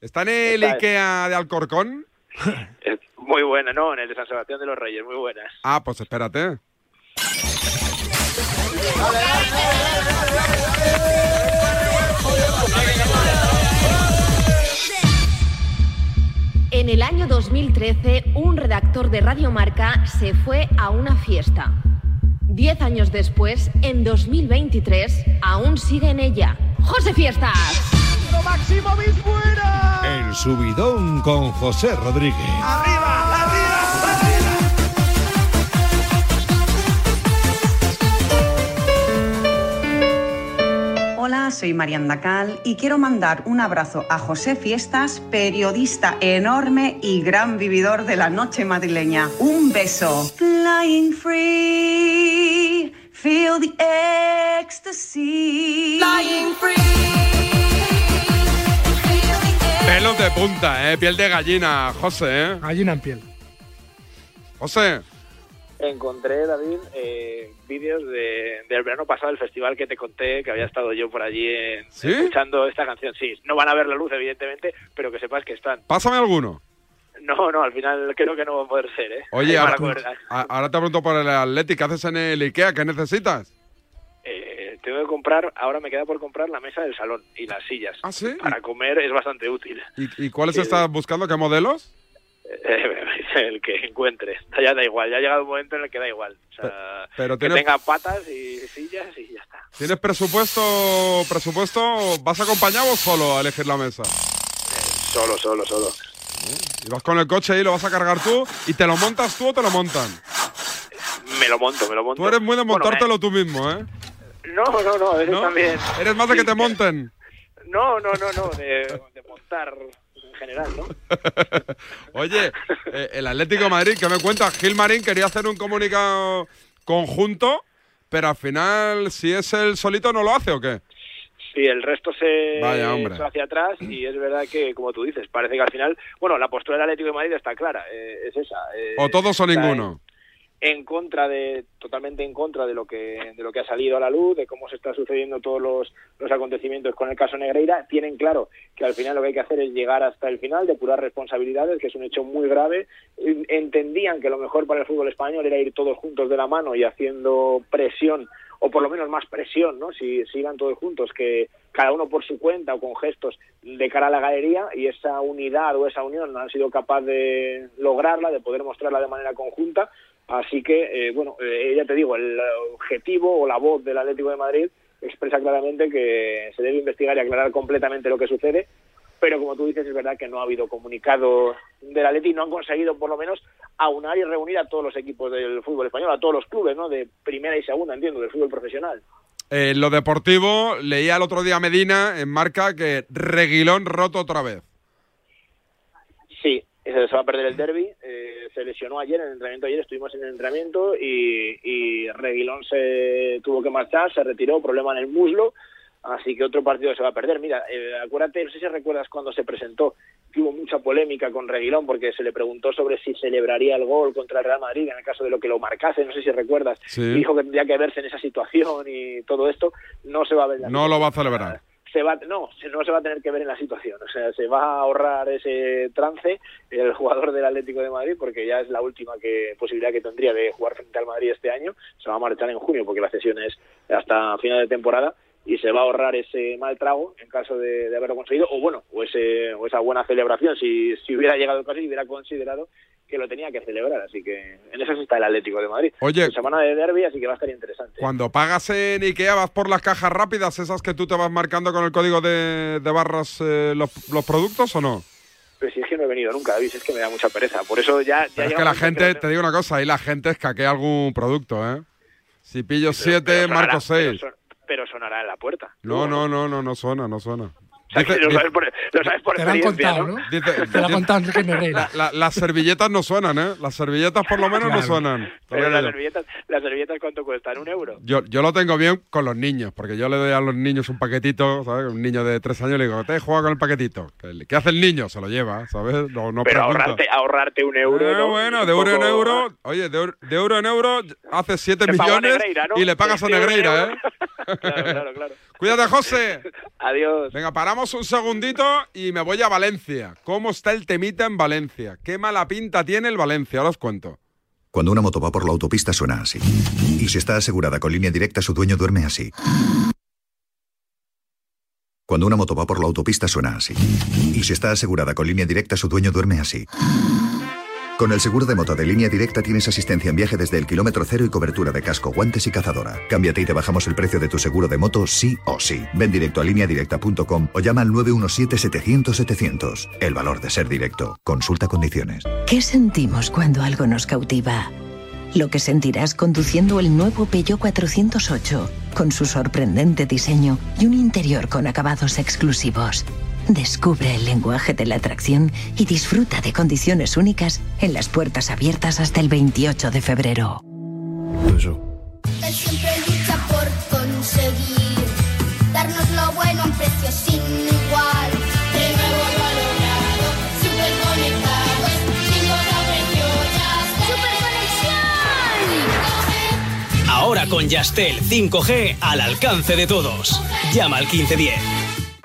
Speaker 7: ¿Está en el. Ikea de Alcorcón?
Speaker 26: Muy buena, ¿no? En el de San Sebastián de los Reyes, muy buenas.
Speaker 7: Ah, pues espérate.
Speaker 27: En el año 2013, un redactor de Radio Marca se fue a una fiesta. Diez años después, en 2023, aún sigue en ella. ¡José Fiestas!
Speaker 28: Maximovic fuera.
Speaker 11: El subidón con José Rodríguez.
Speaker 29: Hola, soy Marianda Cal y quiero mandar un abrazo a José Fiestas, periodista enorme y gran vividor de la noche madrileña. Un beso. Flying free, feel the ecstasy. Flying free.
Speaker 7: Pelos de punta, ¿eh? Piel de gallina, José, ¿eh?
Speaker 14: Gallina en piel.
Speaker 7: José.
Speaker 26: Encontré, David, eh, vídeos de- del verano pasado, el festival que te conté, que había estado yo por allí en-
Speaker 7: ¿Sí?
Speaker 26: escuchando esta canción. Sí, no van a ver la luz, evidentemente, pero que sepas que están.
Speaker 7: Pásame alguno.
Speaker 26: No, no, al final creo que no va a poder ser, ¿eh?
Speaker 7: Oye, ahora, ahora te pregunto por el Atleti. ¿Qué haces en el Ikea? ¿Qué necesitas?
Speaker 26: Eh, tengo que comprar, ahora me queda por comprar la mesa del salón y las sillas.
Speaker 7: ¿Ah, sí?
Speaker 26: Para comer es bastante útil.
Speaker 7: ¿Y, y cuáles estás buscando? ¿Qué modelos?
Speaker 26: el que encuentre. Ya da igual, ya ha llegado un momento en el que da igual. O sea,
Speaker 7: pero
Speaker 26: que tenga patas y sillas y ya está.
Speaker 7: ¿Tienes presupuesto? ¿Presupuesto? ¿Vas acompañado o solo a elegir la mesa?
Speaker 26: Solo, solo, solo.
Speaker 7: Y vas con el coche y lo vas a cargar tú y te lo montas tú o te lo montan.
Speaker 26: Me lo monto, me lo monto.
Speaker 7: Tú eres muy de
Speaker 26: Bueno,
Speaker 7: montártelo tú mismo, ¿eh?
Speaker 26: No, no, no,
Speaker 7: ¿No?
Speaker 26: también.
Speaker 7: Eres más de que te monten.
Speaker 26: No, no, no, no, de, de montar en general, ¿no?
Speaker 7: Oye, eh, el Atlético de Madrid, ¿qué me cuentas? Gil Marín quería hacer un comunicado conjunto, pero al final, si es el solito, ¿no lo hace o qué?
Speaker 26: Sí, el resto se echó hacia atrás y es verdad que, como tú dices, parece que al final, bueno, la postura del Atlético de Madrid está clara, eh, es esa. eh,
Speaker 7: O todos o ninguno.
Speaker 26: En, contra de, totalmente en contra de lo que de lo que ha salido a la luz, de cómo se están sucediendo todos los, los acontecimientos con el caso Negreira. Tienen claro que al final lo que hay que hacer es llegar hasta el final, depurar responsabilidades, que es un hecho muy grave. En- Entendían que lo mejor para el fútbol español era ir todos juntos de la mano y haciendo presión o por lo menos más presión, ¿no? Si, si iban todos juntos, que cada uno por su cuenta o con gestos de cara a la galería y esa unidad o esa unión no han sido capaz de lograrla, de poder mostrarla de manera conjunta. Así que, eh, bueno, eh, ya te digo, el objetivo o la voz del Atlético de Madrid expresa claramente que se debe investigar y aclarar completamente lo que sucede, pero como tú dices, es verdad que no ha habido comunicado del Atleti, no han conseguido por lo menos aunar y reunir a todos los equipos del fútbol español, a todos los clubes, ¿no? De primera y segunda, entiendo, del fútbol profesional.
Speaker 7: En Eh, lo deportivo, leía el otro día Medina en marca que Reguilón roto otra vez.
Speaker 26: Sí, se se va a perder el derby. eh, se lesionó ayer en el entrenamiento. Ayer estuvimos en el entrenamiento y, y Reguilón se tuvo que marchar, se retiró, problema en el muslo. Así que otro partido se va a perder. Mira, eh, acuérdate, no sé si recuerdas cuando se presentó, que hubo mucha polémica con Reguilón porque se le preguntó sobre si celebraría el gol contra el Real Madrid en el caso de lo que lo marcase. No sé si recuerdas.
Speaker 7: Sí.
Speaker 26: Dijo que tendría que verse en esa situación y todo esto. No se va a ver. la
Speaker 7: No lo va a celebrar.
Speaker 26: Se va no no se va a tener que ver en la situación. O sea se va a ahorrar ese trance el jugador del Atlético de Madrid porque ya es la última que posibilidad que tendría de jugar frente al Madrid este año. Se va a marchar en junio porque la cesión es hasta final de temporada y se va a ahorrar ese mal trago en caso de, de haberlo conseguido o bueno o ese o esa buena celebración si, si hubiera llegado el caso y hubiera considerado que lo tenía que celebrar así que en eso está el Atlético de Madrid
Speaker 7: Oye.
Speaker 26: semana de derby así que va a estar interesante
Speaker 7: Cuando pagas en Ikea, vas por las cajas rápidas, esas que tú te vas marcando con el código de, de barras eh, los, los productos o no?
Speaker 26: pero si es que no he venido nunca David es que me da mucha pereza por eso ya, ya
Speaker 7: Pero es que la gente, te digo una cosa, ahí la gente escaquea algún producto, ¿eh? Si pillo 7,
Speaker 26: pero sonará-
Speaker 7: marco 6.
Speaker 26: Pero, son- pero sonará en la puerta.
Speaker 7: No, no, no, no, no suena, no suena.
Speaker 26: sea, lo sabes por, lo sabes por
Speaker 14: Te lo han contado,
Speaker 26: ¿no?
Speaker 14: Te lo ha contado.
Speaker 7: La- las servilletas no suenan, ¿eh? Las servilletas por lo menos no suenan.
Speaker 26: Pero las servilletas, las servilletas ¿cuánto cuestan? ¿Un euro?
Speaker 7: Yo, yo lo tengo bien con los niños, porque yo le doy a los niños un paquetito, ¿sabes? Un niño de tres años le digo, te juega con el paquetito. ¿Qué, hace el niño? Se lo lleva, ¿sabes? No, no
Speaker 26: Pero
Speaker 7: pregunta.
Speaker 26: ahorrarte, ahorrarte un euro,
Speaker 7: Eh,
Speaker 26: ¿no?
Speaker 7: bueno, de euro en euro, oye, de, euro- de euro en euro hace 7
Speaker 26: Te pago a
Speaker 7: millones
Speaker 26: Negreira, ¿no?
Speaker 7: y le pagas a Negreira. ¿eh?
Speaker 26: Claro, claro, claro.
Speaker 7: Cuídate, José.
Speaker 26: Adiós.
Speaker 7: Venga, paramos un segundito y me voy a Valencia. ¿Cómo está el temita en Valencia? ¿Qué mala pinta tiene el Valencia? Ahora os cuento.
Speaker 30: Cuando una moto va por la autopista suena así. Y si está asegurada con línea directa, su dueño duerme así. Cuando una moto va por la autopista suena así. Y si está asegurada con línea directa, su dueño duerme así. Con el seguro de moto de línea directa tienes asistencia en viaje desde el kilómetro cero y cobertura de casco, guantes y cazadora. Cámbiate y te bajamos el precio de tu seguro de moto sí o sí. Ven directo a lineadirecta.com o llama al 917-700-700. El valor de ser directo. Consulta condiciones.
Speaker 31: ¿Qué sentimos cuando algo nos cautiva? Lo que sentirás conduciendo el nuevo Peugeot 408, con su sorprendente diseño y un interior con acabados exclusivos. Descubre el lenguaje de la atracción y disfruta de condiciones únicas en las puertas abiertas hasta el 28 de febrero.
Speaker 32: Él siempre lucha por conseguir darnos lo bueno a un precio sin igual. De nuevo lo ha logrado, super conectados, sin precios ya ¡Super
Speaker 33: Ahora con Yastel 5G al alcance de todos. Llama al 1510.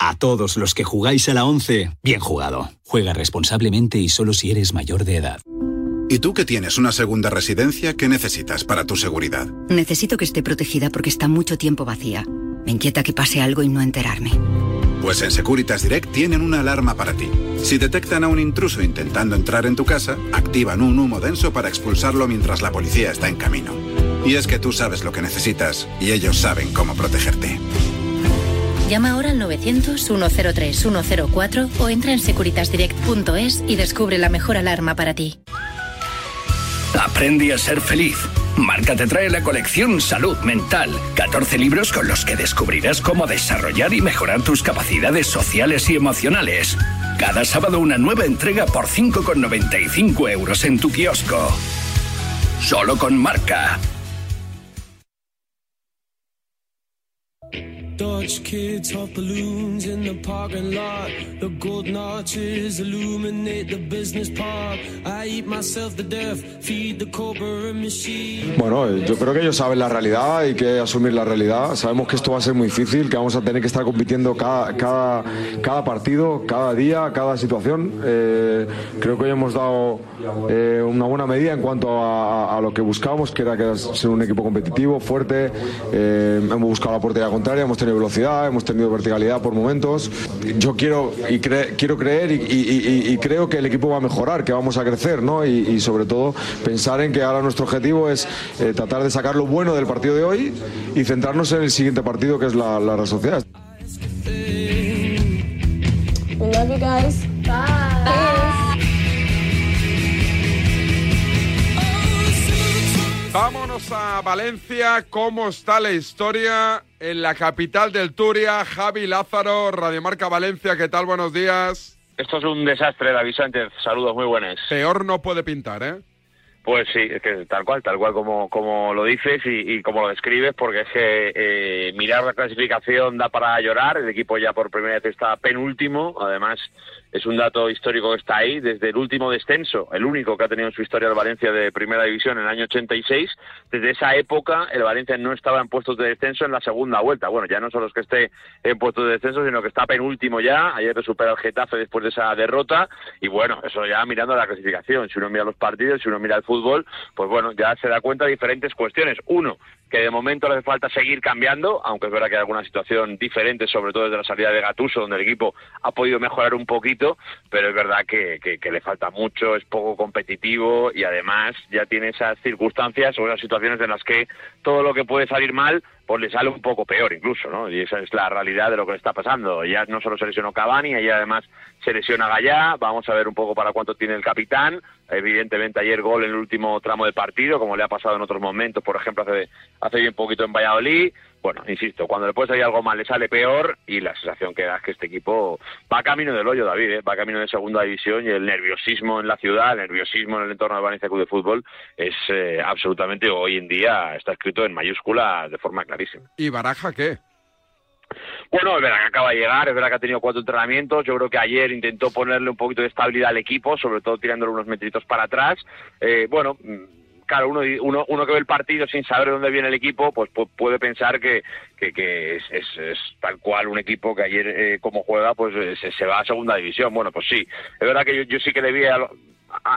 Speaker 33: A todos los que jugáis a la 11, bien jugado. Juega responsablemente y solo si eres mayor de edad.
Speaker 34: ¿Y tú que tienes una segunda residencia, qué necesitas para tu seguridad?
Speaker 35: Necesito que esté protegida porque está mucho tiempo vacía. Me inquieta que pase algo y no enterarme.
Speaker 34: Pues en Securitas Direct tienen una alarma para ti. Si detectan a un intruso intentando entrar en tu casa, activan un humo denso para expulsarlo mientras la policía está en camino. Y es que tú sabes lo que necesitas y ellos saben cómo protegerte.
Speaker 36: Llama ahora al 900-103-104 o entra en securitasdirect.es y descubre la mejor alarma para ti.
Speaker 4: Aprende a ser feliz. Marca te trae la colección Salud Mental. 14 libros con los que descubrirás cómo desarrollar y mejorar tus capacidades sociales y emocionales. Cada sábado una nueva entrega por 5,95 euros en tu kiosco. Solo con Marca.
Speaker 37: Dutch kids hot balloons in the parking lot. The illuminate the business park. I eat myself death, feed the cobra machine.
Speaker 38: Bueno, eh, yo creo que ellos saben la realidad y que asumir la realidad. Sabemos que esto va a ser muy difícil, que vamos a tener que estar compitiendo cada, cada, cada partido, cada día, cada situación. Eh, creo que hoy hemos dado eh, una buena medida en cuanto a, a- a lo que buscábamos, que era ser un equipo competitivo, fuerte. Eh, hemos buscado la portería contraria, hemos tenido velocidad, hemos tenido verticalidad por momentos. Yo quiero, y cre- quiero creer y, creo que el equipo va a mejorar, que vamos a crecer, ¿no? Y, sobre todo pensar en que ahora nuestro objetivo es eh, tratar de sacar lo bueno del partido de hoy y centrarnos en el siguiente partido que es la, la Real Sociedad.
Speaker 39: We love you.
Speaker 7: Vámonos a Valencia. ¿Cómo está la historia en la capital del Turia? Javi Lázaro, Radiomarca Valencia. ¿Qué tal? Buenos días.
Speaker 40: Esto es un desastre, David Sánchez. Saludos muy buenos.
Speaker 7: Peor no puede pintar, ¿eh?
Speaker 40: Pues sí, es que tal cual, tal cual como, como lo dices y, y como lo describes, porque es que eh, mirar la clasificación da para llorar. El equipo ya por primera vez está penúltimo. Además, es un dato histórico que está ahí. Desde el último descenso, el único que ha tenido en su historia el Valencia de primera división en el año 86, desde esa época el Valencia no estaba en puestos de descenso en la segunda vuelta. Bueno, ya no solo es que esté en puestos de descenso, sino que está penúltimo ya. Ayer le supera el Getafe después de esa derrota. Y bueno, eso ya mirando la clasificación. Si uno mira los partidos, si uno mira el fútbol, pues bueno, ya se da cuenta de diferentes cuestiones. Uno, que de momento le hace falta seguir cambiando, aunque es verdad que hay alguna situación diferente, sobre todo desde la salida de Gatuso, donde el equipo ha podido mejorar un poquito pero es verdad que, le falta mucho, es poco competitivo y además ya tiene esas circunstancias o esas situaciones en las que todo lo que puede salir mal pues le sale un poco peor incluso, ¿no? Y esa es la realidad de lo que le está pasando. Ya no solo se lesionó Cavani, y además se lesiona Gallá, vamos a ver un poco para cuánto tiene el capitán, evidentemente ayer gol en el último tramo de partido, como le ha pasado en otros momentos, por ejemplo hace, hace bien poquito en Valladolid, bueno, insisto, cuando le puede salir algo mal le sale peor y la sensación que da es que este equipo va camino del hoyo, David, ¿eh? va camino de segunda división y el nerviosismo en la ciudad, el nerviosismo en el entorno de Valencia Club de Fútbol es eh, absolutamente hoy en día está escrito en mayúscula de forma clarísima.
Speaker 7: ¿Y Baraja qué?
Speaker 40: Bueno, es verdad que acaba de llegar, es verdad que ha tenido cuatro entrenamientos. Yo creo que ayer intentó ponerle un poquito de estabilidad al equipo, sobre todo tirándole unos metritos para atrás. Eh, bueno, claro, uno, uno, uno que ve el partido sin saber dónde viene el equipo, pues puede pensar que, que, es, es, tal cual un equipo que ayer, eh, como juega, pues eh, se, va a segunda división. Bueno, pues sí, es verdad que yo, yo sí que debía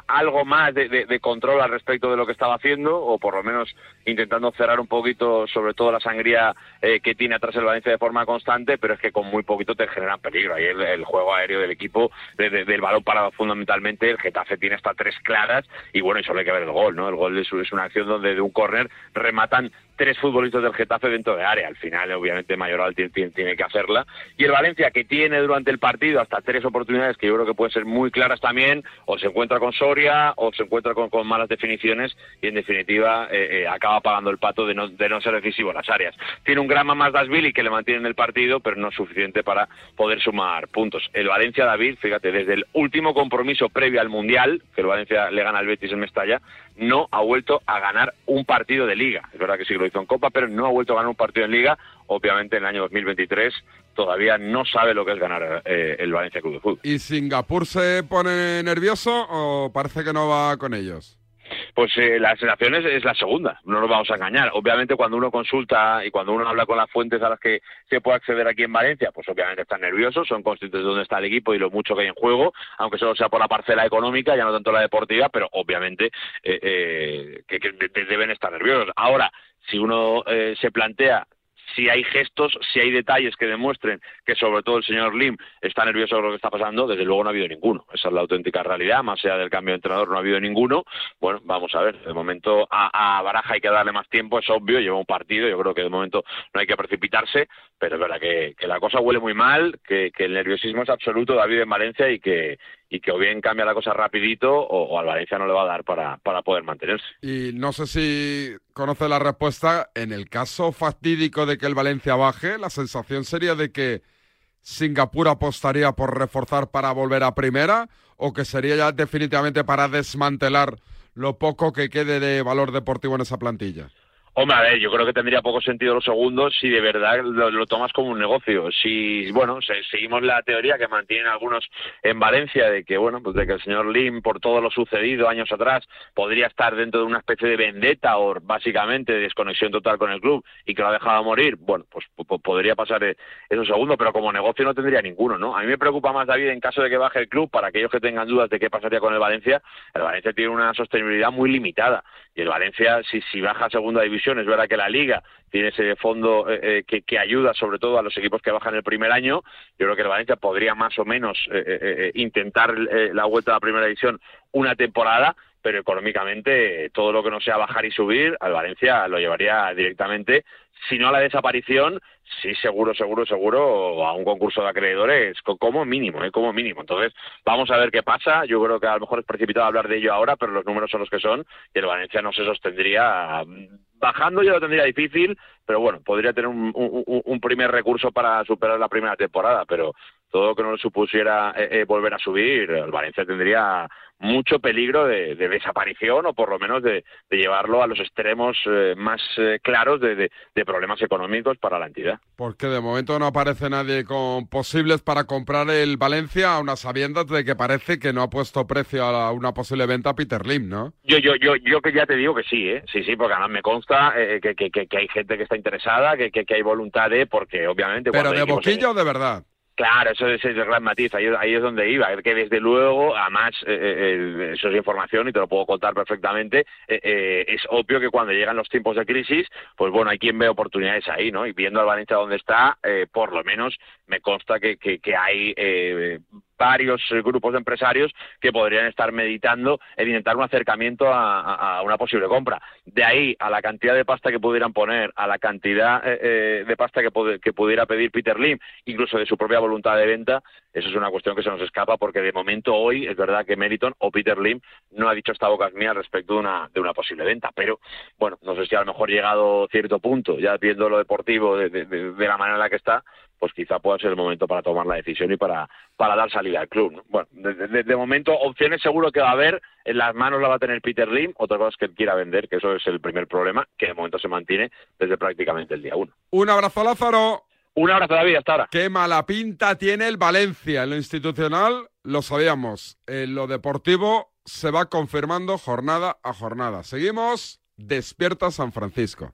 Speaker 40: algo más de, control al respecto de lo que estaba haciendo, o por lo menos intentando cerrar un poquito, sobre todo la sangría eh, que tiene atrás el Valencia de forma constante, pero es que con muy poquito te generan peligro. Ahí el, juego aéreo del equipo, del balón parado fundamentalmente, el Getafe tiene hasta tres claras, y bueno, y solo hay que ver el gol, ¿no? El gol es, es una acción donde de un córner rematan tres futbolistas del Getafe dentro de área. Al final, obviamente, Mayoral tiene, que hacerla. Y el Valencia, que tiene durante el partido hasta tres oportunidades que yo creo que pueden ser muy claras también, o se encuentra con Soria, o se encuentra con, malas definiciones, y en definitiva eh, eh, acaba pagando el pato de no, de no ser decisivo en las áreas. Tiene un grama más Dasvili que le mantiene en el partido, pero no es suficiente para poder sumar puntos. El Valencia, David, fíjate, desde el último compromiso previo al Mundial, que el Valencia le gana al Betis en Mestalla, no ha vuelto a ganar un partido de liga. Es verdad que sí lo hizo en Copa, pero no ha vuelto a ganar un partido en liga. Obviamente en el año 2023 todavía no sabe lo que es ganar eh, el Valencia Club de Fútbol.
Speaker 7: ¿Y Singapur se pone nervioso o parece que no va con ellos?
Speaker 40: Pues eh, la sensación es, la segunda, no nos vamos a engañar. Obviamente cuando uno consulta y cuando uno habla con las fuentes a las que se puede acceder aquí en Valencia, pues obviamente están nerviosos, son conscientes de dónde está el equipo y lo mucho que hay en juego, aunque solo sea por la parcela económica, ya no tanto la deportiva, pero obviamente eh, eh, que, deben estar nerviosos. Ahora, si uno se plantea si hay gestos, si hay detalles que demuestren que sobre todo el señor Lim está nervioso con lo que está pasando, desde luego no ha habido ninguno. Esa es la auténtica realidad, más allá del cambio de entrenador no ha habido ninguno. Bueno, vamos a ver, de momento a, Baraja hay que darle más tiempo, es obvio, lleva un partido, yo creo que de momento no hay que precipitarse, pero es verdad que, la cosa huele muy mal, que, que el nerviosismo es absoluto, David en Valencia, y que, y que o bien cambia la cosa rapidito o, al Valencia no le va a dar para, para poder mantenerse.
Speaker 7: Y no sé si conoce la respuesta. En el caso fatídico de que el Valencia baje, la sensación sería de que Singapur apostaría por reforzar para volver a primera o que sería ya definitivamente para desmantelar lo poco que quede de valor deportivo en esa plantilla.
Speaker 40: Hombre, a ver, yo creo que tendría poco sentido los segundos si de verdad lo, tomas como un negocio. Si, bueno, seguimos la teoría que mantienen algunos en Valencia de que, bueno, pues de que el señor Lim, por todo lo sucedido años atrás, podría estar dentro de una especie de vendetta o básicamente de desconexión total con el club y que lo ha dejado morir, bueno, pues podría pasar eh, esos segundos, pero como negocio no tendría ninguno, ¿no? A mí me preocupa más, David, en caso de que baje el club, para aquellos que tengan dudas de qué pasaría con el Valencia, el Valencia tiene una sostenibilidad muy limitada y el Valencia, si, si baja a segunda división, es verdad que la Liga tiene ese fondo eh, eh, que, ayuda sobre todo a los equipos que bajan el primer año. Yo creo que el Valencia podría más o menos eh, intentar la vuelta a la primera división una temporada, pero económicamente todo lo que no sea bajar y subir, al Valencia lo llevaría directamente, si no a la desaparición, sí, seguro, seguro, seguro, a un concurso de acreedores como mínimo, ¿eh? como mínimo. Entonces, vamos a ver qué pasa. Yo creo que a lo mejor es precipitado hablar de ello ahora, pero los números son los que son y el Valencia no se sostendría. Bajando ya lo tendría difícil, pero bueno, podría tener un, un, primer recurso para superar la primera temporada, pero todo lo que no supusiera eh, eh, volver a subir, el Valencia tendría mucho peligro de, desaparición o por lo menos de, llevarlo a los extremos eh, más eh, claros de, problemas económicos para la entidad.
Speaker 7: Porque de momento no aparece nadie con posibles para comprar el Valencia a unas sabiendas de que parece que no ha puesto precio a una posible venta a Peter Lim, ¿no?
Speaker 40: Yo, yo, yo, yo que ya te digo que sí, ¿eh? Sí, sí, porque además me consta eh, que, que, que, hay gente que está interesada, que, que, hay voluntad de, porque obviamente...
Speaker 7: ¿Pero de boquilla o de verdad?
Speaker 40: Claro, eso es el gran matiz, ahí, es donde iba, que desde luego, además, eh, eh, eso es información y te lo puedo contar perfectamente, eh, es obvio que cuando llegan los tiempos de crisis, pues bueno, hay quien ve oportunidades ahí, ¿no? Y viendo al Valencia donde está, por lo menos me consta que, que, que hay varios eh, grupos de empresarios que podrían estar meditando en intentar un acercamiento a, una posible compra. De ahí a la cantidad de pasta que pudieran poner, a la cantidad eh, eh, de pasta que, pudiera pedir Peter Lim, incluso de su propia voluntad de venta, eso es una cuestión que se nos escapa porque de momento hoy es verdad que Meriton o Peter Lim no ha dicho esta boca mía respecto de una, de una posible venta. Pero bueno, no sé si a lo mejor llegado cierto punto, ya viendo lo deportivo de, de la manera en la que está, pues quizá pueda ser el momento para tomar la decisión y para, para dar salida al club. Bueno, de, momento opciones seguro que va a haber, en las manos la va a tener Peter Lim, otra cosa es que quiera vender, que eso es el primer problema, que de momento se mantiene desde prácticamente el día uno.
Speaker 7: Un abrazo Lázaro.
Speaker 40: Un abrazo David, hasta ahora.
Speaker 7: Qué mala pinta tiene el Valencia. En lo institucional lo sabíamos, en lo deportivo se va confirmando jornada a jornada. Seguimos, despierta San Francisco.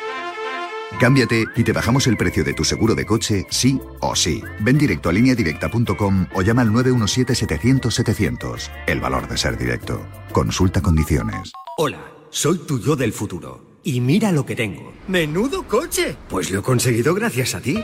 Speaker 30: Cámbiate y te bajamos el precio de tu seguro de coche, sí o sí. Ven directo a lineadirecta.com o llama al 917-700-700. El valor de ser directo. Consulta condiciones.
Speaker 41: Hola, soy tu yo del futuro. Y mira lo que tengo. ¡Menudo coche! Pues lo he conseguido gracias a ti.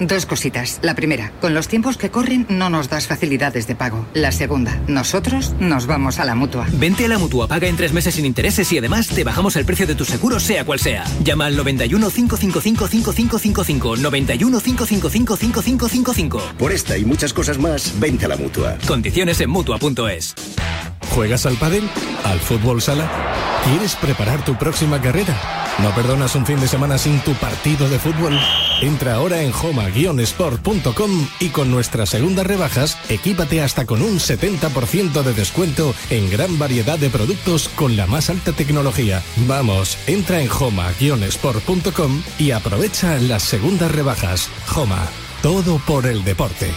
Speaker 42: Dos cositas. La primera, con los tiempos que corren no nos das facilidades de pago. La segunda, nosotros nos vamos a la mutua.
Speaker 43: Vente a la mutua, paga en tres meses sin intereses y además te bajamos el precio de tu seguro, sea cual sea. Llama al 91 555 5555. 91 555 5555.
Speaker 41: Por esta y muchas cosas más, vente a la mutua.
Speaker 43: Condiciones en mutua.es.
Speaker 44: ¿Juegas al pádel? ¿Al fútbol sala? ¿Quieres preparar tu próxima carrera? ¿No perdonas un fin de semana sin tu partido de fútbol? Entra ahora en homa-sport.com y con nuestras segundas rebajas, equípate hasta con un 70% de descuento en gran variedad de productos con la más alta tecnología. Vamos, entra en homa-sport.com y aprovecha las segundas rebajas. Homa, todo por el deporte.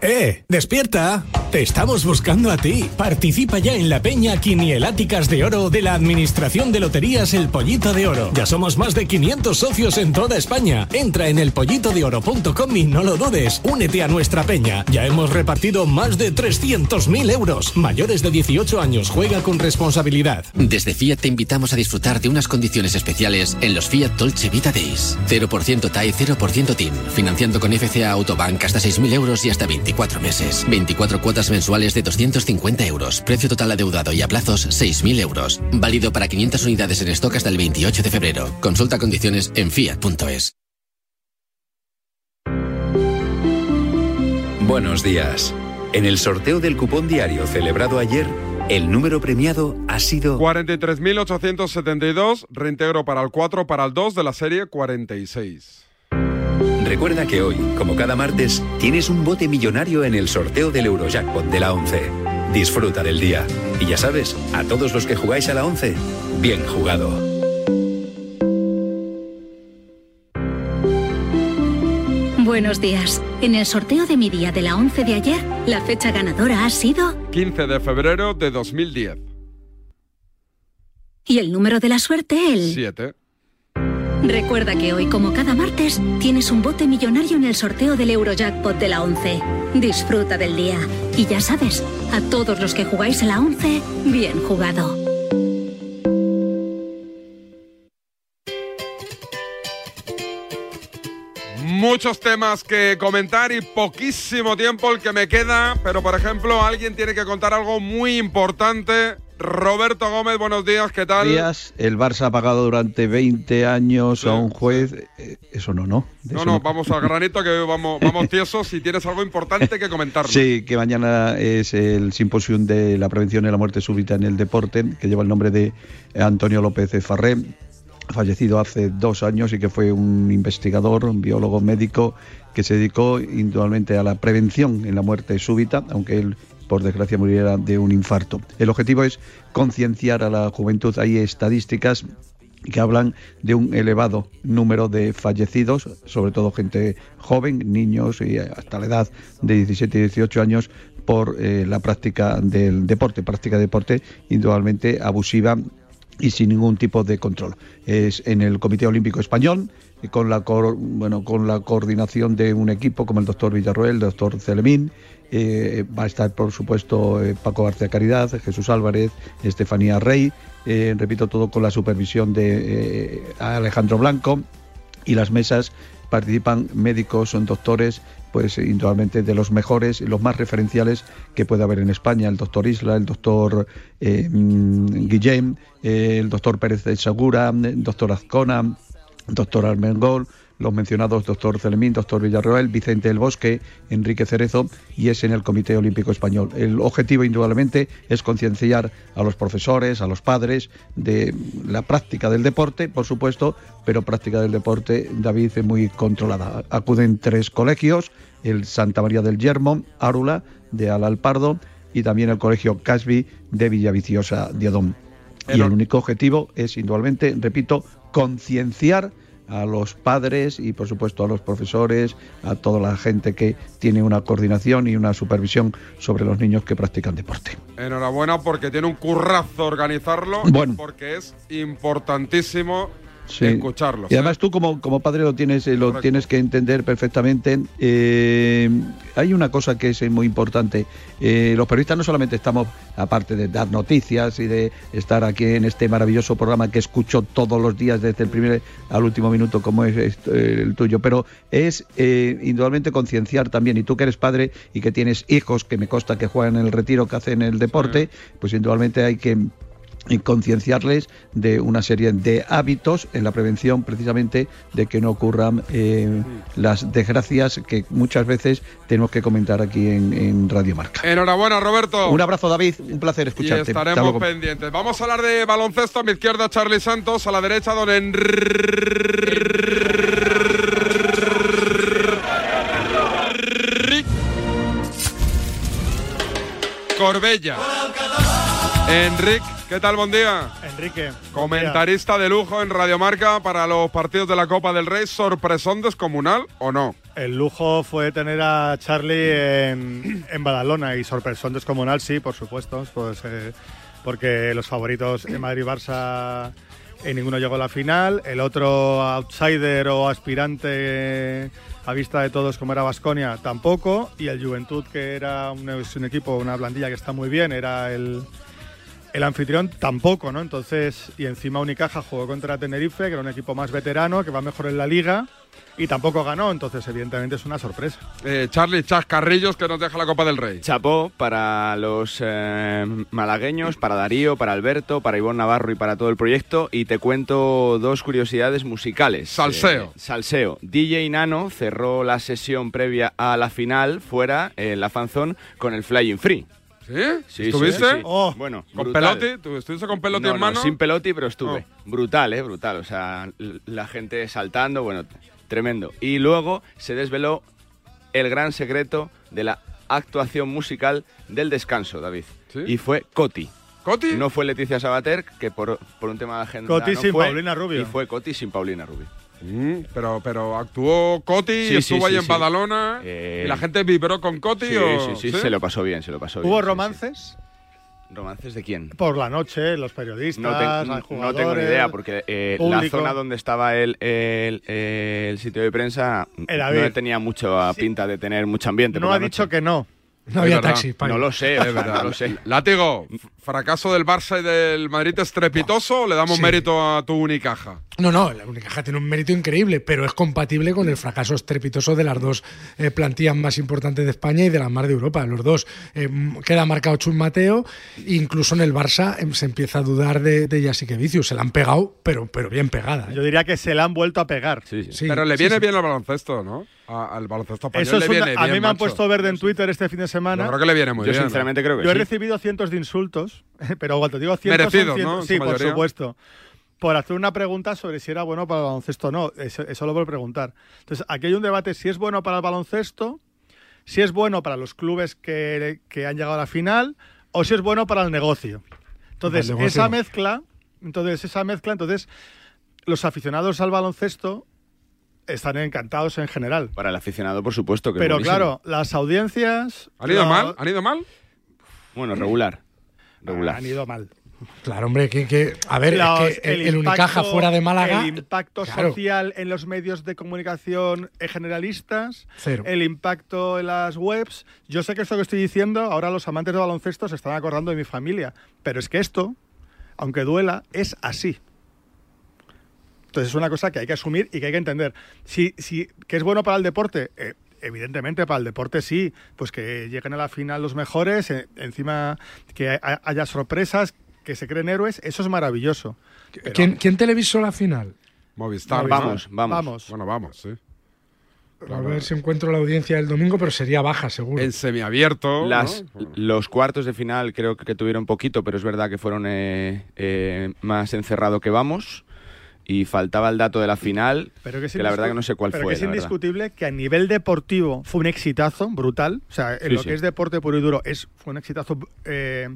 Speaker 44: ¡Eh! ¡Despierta! Te estamos buscando a ti. Participa ya en la Peña Quinieláticas de Oro de la Administración de Loterías El Pollito de Oro. Ya somos más de 500 socios en toda España. Entra en elpollitodeoro.com y no lo dudes. Únete a nuestra peña. Ya hemos repartido más de 300.000 euros. Mayores de 18 años, juega con responsabilidad.
Speaker 45: Desde Fiat te invitamos a disfrutar de unas condiciones especiales en los Fiat Dolce Vita Days. 0% TAE, 0% TIN. Financiando con FCA Autobank hasta 6.000 euros y hasta 24 meses. 24 cuotas mensuales de 250 euros. Precio total adeudado y a plazos 6.000 euros. Válido para 500 unidades en stock hasta el 28 de febrero. Consulta condiciones en fiat.es.
Speaker 46: Buenos días. En el sorteo del cupón diario celebrado ayer, el número premiado ha sido
Speaker 7: 43.872, reintegro para el 4 para el 2 de la serie 46.
Speaker 46: Recuerda que hoy, como cada martes, tienes un bote millonario en el sorteo del Eurojackpot de la 11. Disfruta del día. Y ya sabes, a todos los que jugáis a la 11, bien jugado.
Speaker 47: Buenos días. En el sorteo de mi día de la 11 de ayer, la fecha ganadora ha sido
Speaker 7: 15 de febrero de 2010.
Speaker 47: Y el número de la suerte, el
Speaker 7: 7.
Speaker 47: Recuerda que hoy, como cada martes, tienes un bote millonario en el sorteo del Eurojackpot de la 11. Disfruta del día. Y ya sabes, a todos los que jugáis a la 11, bien jugado.
Speaker 7: Muchos temas que comentar y poquísimo tiempo el que me queda, pero por ejemplo alguien tiene que contar algo muy importante Roberto Gómez, buenos días, ¿qué tal?
Speaker 48: días. El Barça ha pagado durante 20 años a un juez. Eh, eso no, ¿no?
Speaker 7: no, no, vamos al granito, que vamos, vamos tiesos. Si tienes algo importante que comentar.
Speaker 48: Sí, que mañana es el simposio de la prevención de la muerte súbita en el deporte, que lleva el nombre de Antonio López Farré fallecido hace dos años y que fue un investigador, un biólogo médico que se dedicó individualmente a la prevención en la muerte súbita, aunque él por desgracia muriera de un infarto. El objetivo es concienciar a la juventud. Hay estadísticas que hablan de un elevado número de fallecidos, sobre todo gente joven, niños y hasta la edad de 17 y 18 años por eh, la práctica del deporte, práctica de deporte indudablemente abusiva y sin ningún tipo de control. Es en el Comité Olímpico Español, con la, bueno, con la coordinación de un equipo como el doctor Villarroel, el doctor Celemín, eh, va a estar, por supuesto, eh, Paco García Caridad, Jesús Álvarez, Estefanía Rey, eh, repito, todo con la supervisión de Alejandro Blanco. Y las mesas participan médicos, son doctores, pues indudablemente de los mejores los más referenciales que puede haber en España, el doctor Isla, el doctor mm, Guillem, el doctor Pérez de Segura, el doctor Azcona, el doctor Armengol, los mencionados doctor Celemín, doctor Villarroel, Vicente del Bosque, Enrique Cerezo y es en el Comité Olímpico Español. El objetivo, indudablemente, es concienciar a los profesores, a los padres de la práctica del deporte, por supuesto, pero práctica del deporte, David, es muy controlada. Acuden tres colegios, el Santa María del Yermo, Árula, de Alalpardo, y también el Colegio Casby de Villaviciosa de Adón. Y el único objetivo es, indudablemente, repito, concienciar a los padres y por supuesto a los profesores, a toda la gente que tiene una coordinación y una supervisión sobre los niños que practican deporte.
Speaker 7: Enhorabuena porque tiene un currazo organizarlo,
Speaker 48: bueno.
Speaker 7: porque es importantísimo
Speaker 48: Y además tú como, como padre lo tienes, eh, lo tienes que entender perfectamente. Eh, hay una cosa que es muy importante. Eh, los periodistas no solamente estamos, aparte de dar noticias y de estar aquí en este maravilloso programa que escucho todos los días desde el primer al último minuto como es el tuyo, pero es indudablemente concienciar también, y tú que eres padre y que tienes hijos que me consta que juegan en el retiro, que hacen el deporte, pues indudablemente hay que y concienciarles de una serie de hábitos en la prevención precisamente de que no ocurran eh, las desgracias que muchas veces tenemos que comentar aquí en, Radio Marca.
Speaker 7: Enhorabuena, Roberto.
Speaker 48: Un abrazo, David. Un placer escucharte.
Speaker 7: Y estaremos pendientes. Vamos a hablar de baloncesto. A mi izquierda, Charlie Santos. A la derecha, don Enrique Corbella. Enrique ¿Qué tal? Buen día.
Speaker 49: Enrique.
Speaker 7: Comentarista de lujo en Radiomarca para los partidos de la Copa del Rey. ¿Sorpresón descomunal o no?
Speaker 49: El lujo fue tener a Charlie en, Badalona y sorpresón descomunal, sí, por supuesto. Pues, eh, porque los favoritos en Madrid-Barça en ninguno llegó a la final. El otro outsider o aspirante a vista de todos como era Vasconia tampoco. Y el Juventud, que era un, un equipo, una blandilla que está muy bien, era el el anfitrión tampoco, ¿no? Entonces, y encima Unicaja jugó contra Tenerife, que era un equipo más veterano, que va mejor en la liga, y tampoco ganó, entonces evidentemente es una sorpresa.
Speaker 7: Eh, Charlie Chascarrillos que nos deja la Copa del Rey.
Speaker 50: Chapó para los eh, malagueños, para Darío, para Alberto, para Ivonne Navarro y para todo el proyecto. Y te cuento dos curiosidades musicales.
Speaker 7: Salseo.
Speaker 50: Eh, salseo. DJ Nano cerró la sesión previa a la final fuera en la fanzón con el Flying Free.
Speaker 7: ¿Sí? ¿Estuviste?
Speaker 50: Oh. Bueno,
Speaker 7: ¿Con pelote? ¿Estuviste con pelote en mano?
Speaker 50: No, sin pelote, pero estuve. Oh. Brutal, ¿eh? Brutal. O sea, la gente saltando, bueno, tremendo. Y luego se desveló el gran secreto de la actuación musical del descanso, David. Y fue Coti.
Speaker 7: ¿Coti?
Speaker 50: No fue Leticia Sabater, que por, por un tema de agenda
Speaker 49: Coti
Speaker 50: no
Speaker 49: sin
Speaker 50: fue,
Speaker 49: Paulina Rubio.
Speaker 50: Y fue Coti sin Paulina Rubio.
Speaker 7: Mm, pero, pero actuó Coti, estuvo ahí en Badalona y la gente vibró con Coti.
Speaker 50: Sí,
Speaker 7: o...
Speaker 50: sí, sí, se lo pasó bien, se lo pasó bien.
Speaker 49: ¿Hubo romances?
Speaker 50: ¿Romances de quién?
Speaker 49: Por la noche, los periodistas, no,
Speaker 50: no tengo ni idea, porque eh, la zona donde estaba el, el, sitio de prensa no tenía mucho pinta de tener mucho ambiente.
Speaker 49: No ha dicho que no.
Speaker 51: No había taxi.
Speaker 50: No lo sé, es verdad, no lo sé.
Speaker 7: Látigo, fracaso del Barça y del Madrid estrepitoso, ¿le damos mérito a tu Unicaja?
Speaker 51: No, no, la Unicaja tiene un mérito increíble, pero es compatible con el fracaso estrepitoso de las dos eh, plantillas más importantes de España y de la mar de Europa. Los dos eh, queda marcado Chun Mateo, incluso en el Barça em, se empieza a dudar de, de Jessica Vicius. Se la han pegado, pero, pero bien pegada. ¿eh?
Speaker 49: Yo diría que se la han vuelto a pegar.
Speaker 50: Sí,
Speaker 7: pero le viene bien el baloncesto, ¿no? Al baloncesto español
Speaker 49: Eso
Speaker 7: le viene
Speaker 49: A
Speaker 7: bien,
Speaker 49: mí me han
Speaker 7: macho.
Speaker 49: puesto verde en Twitter este fin de semana.
Speaker 7: Yo creo que le viene muy
Speaker 50: Yo
Speaker 7: bien.
Speaker 50: sinceramente creo que
Speaker 49: Yo he
Speaker 50: sí.
Speaker 49: recibido cientos de insultos, pero cuando te digo cientos
Speaker 7: Merecidos,
Speaker 49: cientos-
Speaker 7: ¿no?
Speaker 49: Sí, por
Speaker 7: mayoría.
Speaker 49: supuesto. Por hacer una pregunta sobre si era bueno para el baloncesto o no. Eso, eso lo voy a preguntar. Entonces, aquí hay un debate si es bueno para el baloncesto, si es bueno para los clubes que, que han llegado a la final o si es bueno para el negocio. Entonces,
Speaker 51: Para el negocio.
Speaker 49: esa mezcla, entonces esa mezcla, entonces los aficionados al baloncesto están encantados en general.
Speaker 50: Para el aficionado, por supuesto. Que es
Speaker 49: Pero
Speaker 50: buenísimo.
Speaker 49: claro, las audiencias...
Speaker 7: ¿Han ido mal? ¿Han ido mal?
Speaker 50: Bueno, regular. Regular.
Speaker 49: Han ido mal.
Speaker 14: Claro, hombre, que, que- a ver,
Speaker 49: Los-
Speaker 14: es que el, el Unicaja fuera de Málaga.
Speaker 49: El impacto
Speaker 14: claro,
Speaker 49: social en los medios de comunicación generalistas.
Speaker 14: Cero.
Speaker 49: El impacto en las webs. Yo sé que esto que estoy diciendo, ahora los amantes de baloncesto se están acordando de mi familia. Pero es que esto, aunque duela, es así. Entonces es una cosa que hay que asumir y que hay que entender. Si, si, ¿Que es bueno para el deporte? Eh, evidentemente para el deporte sí. Pues que lleguen a la final los mejores, eh, encima que ha- haya sorpresas, que se creen héroes, eso es maravilloso. Pero-
Speaker 14: ¿Quién, quién televisó la final?
Speaker 7: Movistar. ¿no?
Speaker 50: Vamos, vamos.
Speaker 49: Vamos.
Speaker 7: Bueno, vamos, sí.
Speaker 14: A ver si encuentro la audiencia del domingo, pero sería baja, seguro.
Speaker 7: En semiabierto. ¿no?
Speaker 50: Las, Los cuartos de final creo que tuvieron poquito, pero es verdad que fueron eh, eh, más encerrado que vamos. Y faltaba el dato de la final,
Speaker 49: Pero que,
Speaker 50: la verdad que no sé cuál
Speaker 49: pero
Speaker 50: fue.
Speaker 49: que es
Speaker 50: verdad.
Speaker 49: indiscutible que a nivel deportivo fue un exitazo brutal. O sea, en
Speaker 50: Sí,
Speaker 49: lo
Speaker 50: sí.
Speaker 49: que es deporte puro y duro, es, fue un exitazo eh,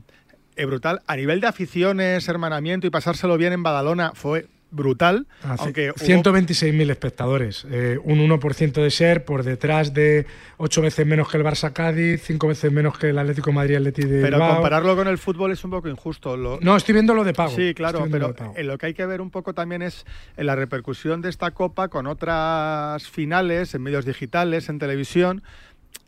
Speaker 49: eh, brutal. A nivel de aficiones, hermanamiento y pasárselo bien en Badalona fue brutal.
Speaker 14: Hace
Speaker 49: aunque hubo-
Speaker 14: 126.000 espectadores, eh, un 1% de share por detrás de 8 veces menos que el Barça Cádiz, 5 veces menos que el Atlético de Madrid Atleti de
Speaker 49: Pero
Speaker 14: Bilbao.
Speaker 49: compararlo con el fútbol es un poco injusto. Lo-
Speaker 14: No, estoy viendo lo de pago.
Speaker 49: Sí, claro, pero
Speaker 14: lo pago.
Speaker 49: lo que hay que ver un poco también es en la repercusión de esta copa con otras finales en medios digitales, en televisión,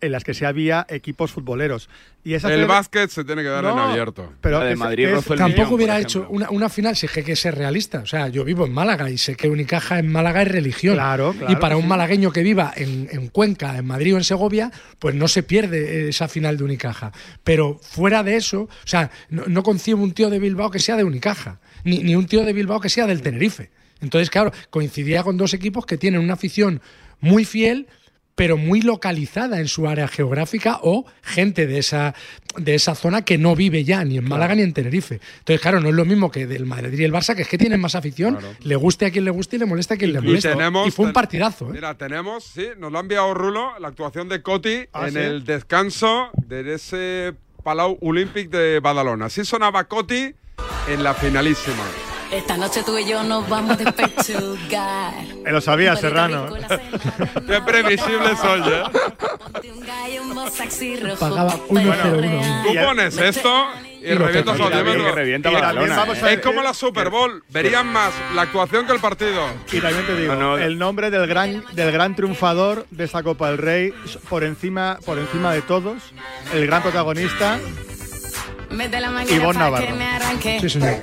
Speaker 49: en las que se había equipos futboleros. Y esa
Speaker 7: El básquet se tiene que dar en abierto.
Speaker 49: pero
Speaker 50: La de Madrid
Speaker 49: es-
Speaker 50: el
Speaker 14: Tampoco hubiera hecho una, una final si es que hay que ser realista. O sea, yo vivo en Málaga y sé que Unicaja en Málaga es religión.
Speaker 49: Claro, claro
Speaker 14: y para un
Speaker 49: sí.
Speaker 14: malagueño que viva en, en Cuenca, en Madrid o en Segovia, pues no se pierde esa final de Unicaja. Pero fuera de eso, o sea, no, no concibo un tío de Bilbao que sea de Unicaja, ni, ni un tío de Bilbao que sea del Tenerife. Entonces, claro, coincidía con dos equipos que tienen una afición muy fiel pero muy localizada en su área geográfica o gente de esa, de esa zona que no vive ya ni en Málaga ni en Tenerife. Entonces, claro, no es lo mismo que del Madrid y el Barça, que es que tienen más afición, le guste a quien le guste y le moleste a quien le
Speaker 7: tenemos-
Speaker 14: y fue un partidazo. ¿eh?
Speaker 7: Mira, tenemos, sí, nos lo ha enviado Rulo, la actuación de Coti
Speaker 49: Ah,
Speaker 7: en
Speaker 49: ¿sí?
Speaker 7: el descanso de ese Palau Olympic de Badalona. Así sonaba Coti en la finalísima.
Speaker 52: Esta noche tú y yo nos vamos de pechugar.
Speaker 49: Eh, lo sabía, Serrano.
Speaker 7: Qué previsible soy, ¿eh?
Speaker 14: Pagaba 1-0-1.
Speaker 7: Tú pones esto y,
Speaker 14: Y
Speaker 7: revientas los
Speaker 50: ¿eh?
Speaker 49: a
Speaker 7: Es como la Super Bowl. Verían más la actuación que el partido.
Speaker 49: Y también te digo,
Speaker 50: No, no.
Speaker 49: el nombre del gran, del gran triunfador de esta Copa del Rey, por encima, por encima de todos, el gran protagonista,
Speaker 52: Mete la
Speaker 49: Ivonne Navarro.
Speaker 52: que me arranque.
Speaker 14: Sí, señor.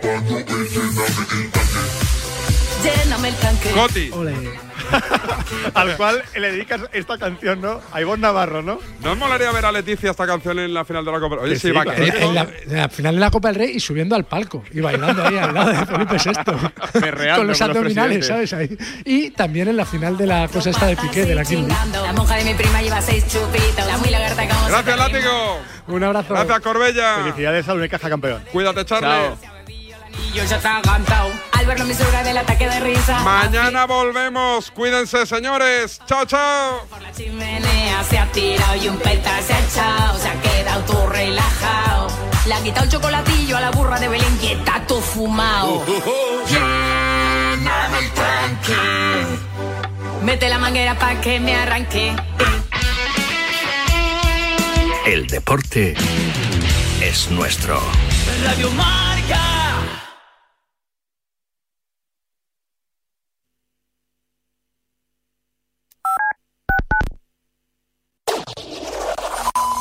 Speaker 52: Lléname el tanque.
Speaker 7: Coti,
Speaker 14: Ole.
Speaker 49: al cual le dedicas esta canción, ¿no? A Ivonne Navarro, ¿no?
Speaker 7: ¿no os molaría ver a Leticia esta canción en la final de la Copa? Oye, sí,
Speaker 49: sí,
Speaker 7: va,
Speaker 14: En, en la, en la final de la Copa del Rey y subiendo al palco y bailando ahí al lado de Felipe VI.
Speaker 50: Perreando
Speaker 14: con los abdominales. ¿sabes? Ahí. Y también en la final de la cosa esta de Piqué, de la King.
Speaker 52: La monja de mi prima lleva seis chupitos. La muy lagarta como
Speaker 7: Gracias, Látigo.
Speaker 14: Un abrazo.
Speaker 7: Gracias, Corbella.
Speaker 49: Felicidades al Unicaja campeón.
Speaker 7: Cuídate, Charlie.
Speaker 50: Chao.
Speaker 52: Y yo ya está cantado. Al verlo me del ataque de risa.
Speaker 7: Mañana volvemos. Cuídense, señores. Chao, chao.
Speaker 52: Por la chimenea se ha tirado y un peta se ha echado. Se ha quedado todo relajado. Le ha quitado el chocolatillo a la burra de Belén y está todo fumado. Lléname el tanque. Mete la manguera pa' que me arranque.
Speaker 4: El deporte es nuestro.
Speaker 52: Radio Marca.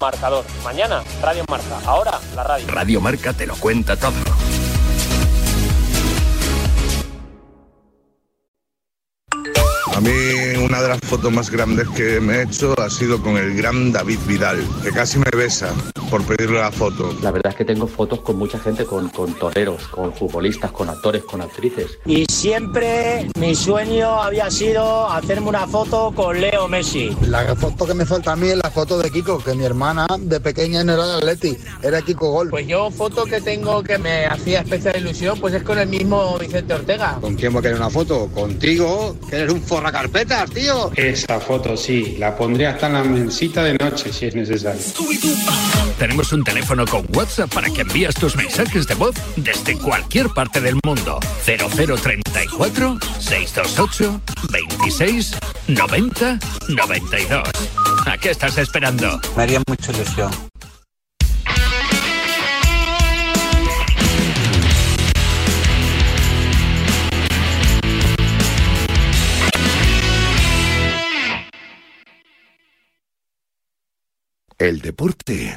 Speaker 40: marcador. Mañana, Radio Marca. Ahora, la radio.
Speaker 4: Radio Marca te lo cuenta todo.
Speaker 53: A mí una de las fotos más grandes que me he hecho ha sido con el gran David Vidal, que casi me besa,
Speaker 54: por pedirle la foto.
Speaker 55: La verdad es que tengo fotos con mucha gente, con, con toreros, con futbolistas, con actores, con actrices.
Speaker 56: Y siempre mi sueño había sido hacerme una foto con Leo Messi.
Speaker 53: La foto que me falta a mí es la foto de Kiko, que mi hermana de pequeña no era de Atleti, era Kiko Gol.
Speaker 10: Pues yo foto que tengo que me hacía especial ilusión, pues es con el mismo Vicente Ortega.
Speaker 53: ¿Con quién voy a querer una foto? Contigo, que eres un forra carpetas, tío.
Speaker 57: Esa foto sí, la pondré hasta en la mensita de noche si es necesario.
Speaker 4: Tenemos un teléfono con WhatsApp para que envíes tus mensajes de voz desde cualquier parte del mundo. 0034 628 26 90 92. ¿A qué estás esperando?
Speaker 53: Me haría mucha ilusión.
Speaker 11: El deporte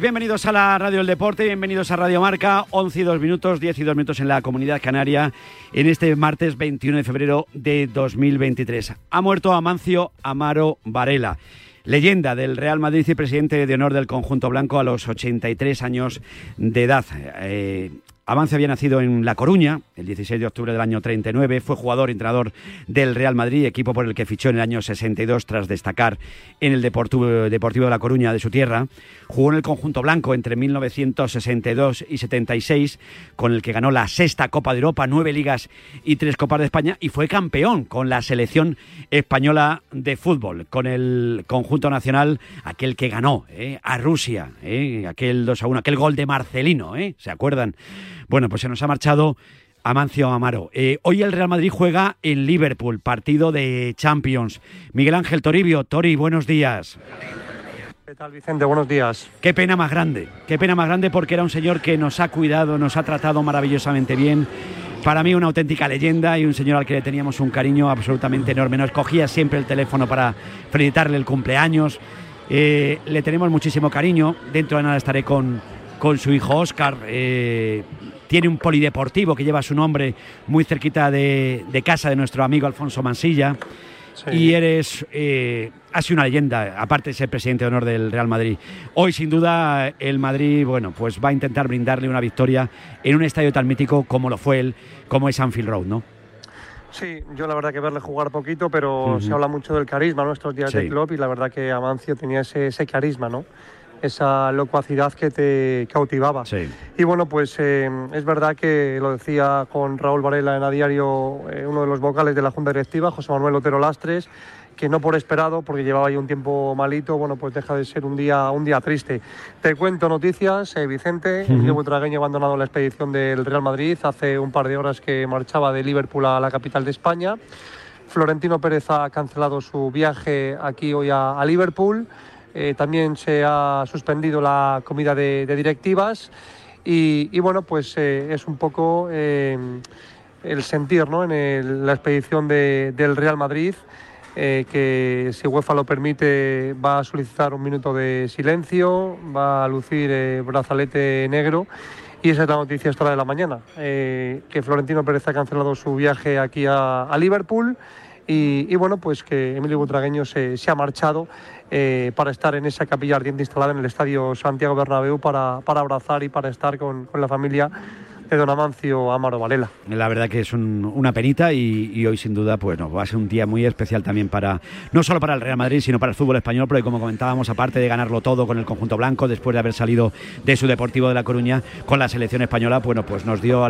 Speaker 58: Bienvenidos a la Radio del Deporte, bienvenidos a Radio Marca. 11 y 2 minutos, 10 y 2 minutos en la Comunidad Canaria en este martes 21 de febrero de 2023. Ha muerto Amancio Amaro Varela. Leyenda del Real Madrid y presidente de honor del conjunto blanco a los 83 años de edad. Eh, Amancio había nacido en La Coruña el 16 de octubre del año 39, fue jugador y entrenador del Real Madrid, equipo por el que fichó en el año 62 tras destacar en el Deportivo, Deportivo de La Coruña de su tierra. Jugó en el conjunto blanco entre 1962 y 76, con el que ganó la sexta Copa de Europa, nueve ligas y tres Copas de España, y fue campeón con la selección española de fútbol, con el conjunto nacional, aquel que ganó eh, a Rusia, eh, aquel 2 a 1, aquel gol de Marcelino, eh, ¿se acuerdan? Bueno, pues se nos ha marchado Amancio Amaro. Eh, hoy el Real Madrid juega en Liverpool, partido de Champions. Miguel Ángel Toribio, Tori, buenos días.
Speaker 13: ¿Qué tal, Vicente? Buenos días.
Speaker 58: Qué pena más grande, qué pena más grande porque era un señor que nos ha cuidado, nos ha tratado maravillosamente bien. Para mí una auténtica leyenda y un señor al que le teníamos un cariño absolutamente enorme. Nos cogía siempre el teléfono para felicitarle el cumpleaños. Eh, le tenemos muchísimo cariño. Dentro de nada estaré con, con su hijo Oscar. Eh, tiene un polideportivo que lleva su nombre muy cerquita de, de casa de nuestro amigo Alfonso Mansilla.
Speaker 13: Sí.
Speaker 58: Y eres, eh, has sido una leyenda, aparte de ser presidente de honor del Real Madrid. Hoy, sin duda, el Madrid, bueno, pues va a intentar brindarle una victoria en un estadio tan mítico como lo fue él, como es Anfield Road, ¿no?
Speaker 13: Sí, yo la verdad que verle jugar poquito, pero se habla mucho del carisma, ¿no? Estos días
Speaker 58: Sí.
Speaker 13: de club y la verdad que Amancio tenía ese, ese carisma, ¿no? Esa locuacidad que te cautivaba.
Speaker 58: Sí.
Speaker 13: Y bueno, pues eh, es verdad que lo decía con Raúl Varela en a diario, eh, uno de los vocales de la Junta Directiva, José Manuel Otero Lastres, que no por esperado, porque llevaba ahí un tiempo malito, bueno, pues deja de ser un día, un día triste. Te cuento noticias, eh, Vicente, el
Speaker 58: Ujú.
Speaker 13: club butragueño ha abandonado la expedición del Real Madrid hace un par de horas que marchaba de Liverpool a la capital de España. Florentino Pérez ha cancelado su viaje aquí hoy a, a Liverpool. Eh, también se ha suspendido la comida de, directivas. Y, bueno, pues eh, es un poco eh, el sentir ¿no? en el- la expedición de- del Real Madrid, que si UEFA lo permite va a solicitar un minuto de silencio, va a lucir eh, brazalete negro. Y esa es la noticia esta de la mañana, que Florentino Pérez ha cancelado su viaje aquí a, Liverpool y, bueno, pues que Emilio Butragueño se ha marchado eh, para estar en esa capilla ardiente instalada en el Estadio Santiago Bernabéu para, para abrazar y para estar con, con la familia de don Amancio Amaro Varela.
Speaker 58: La verdad que es un- una penita y, hoy sin duda pues no, va a ser un día muy especial también para no solo para el Real Madrid sino para el fútbol español porque como comentábamos aparte de ganarlo todo con el conjunto blanco después de haber salido de su Deportivo de La Coruña con la selección española bueno pues nos dio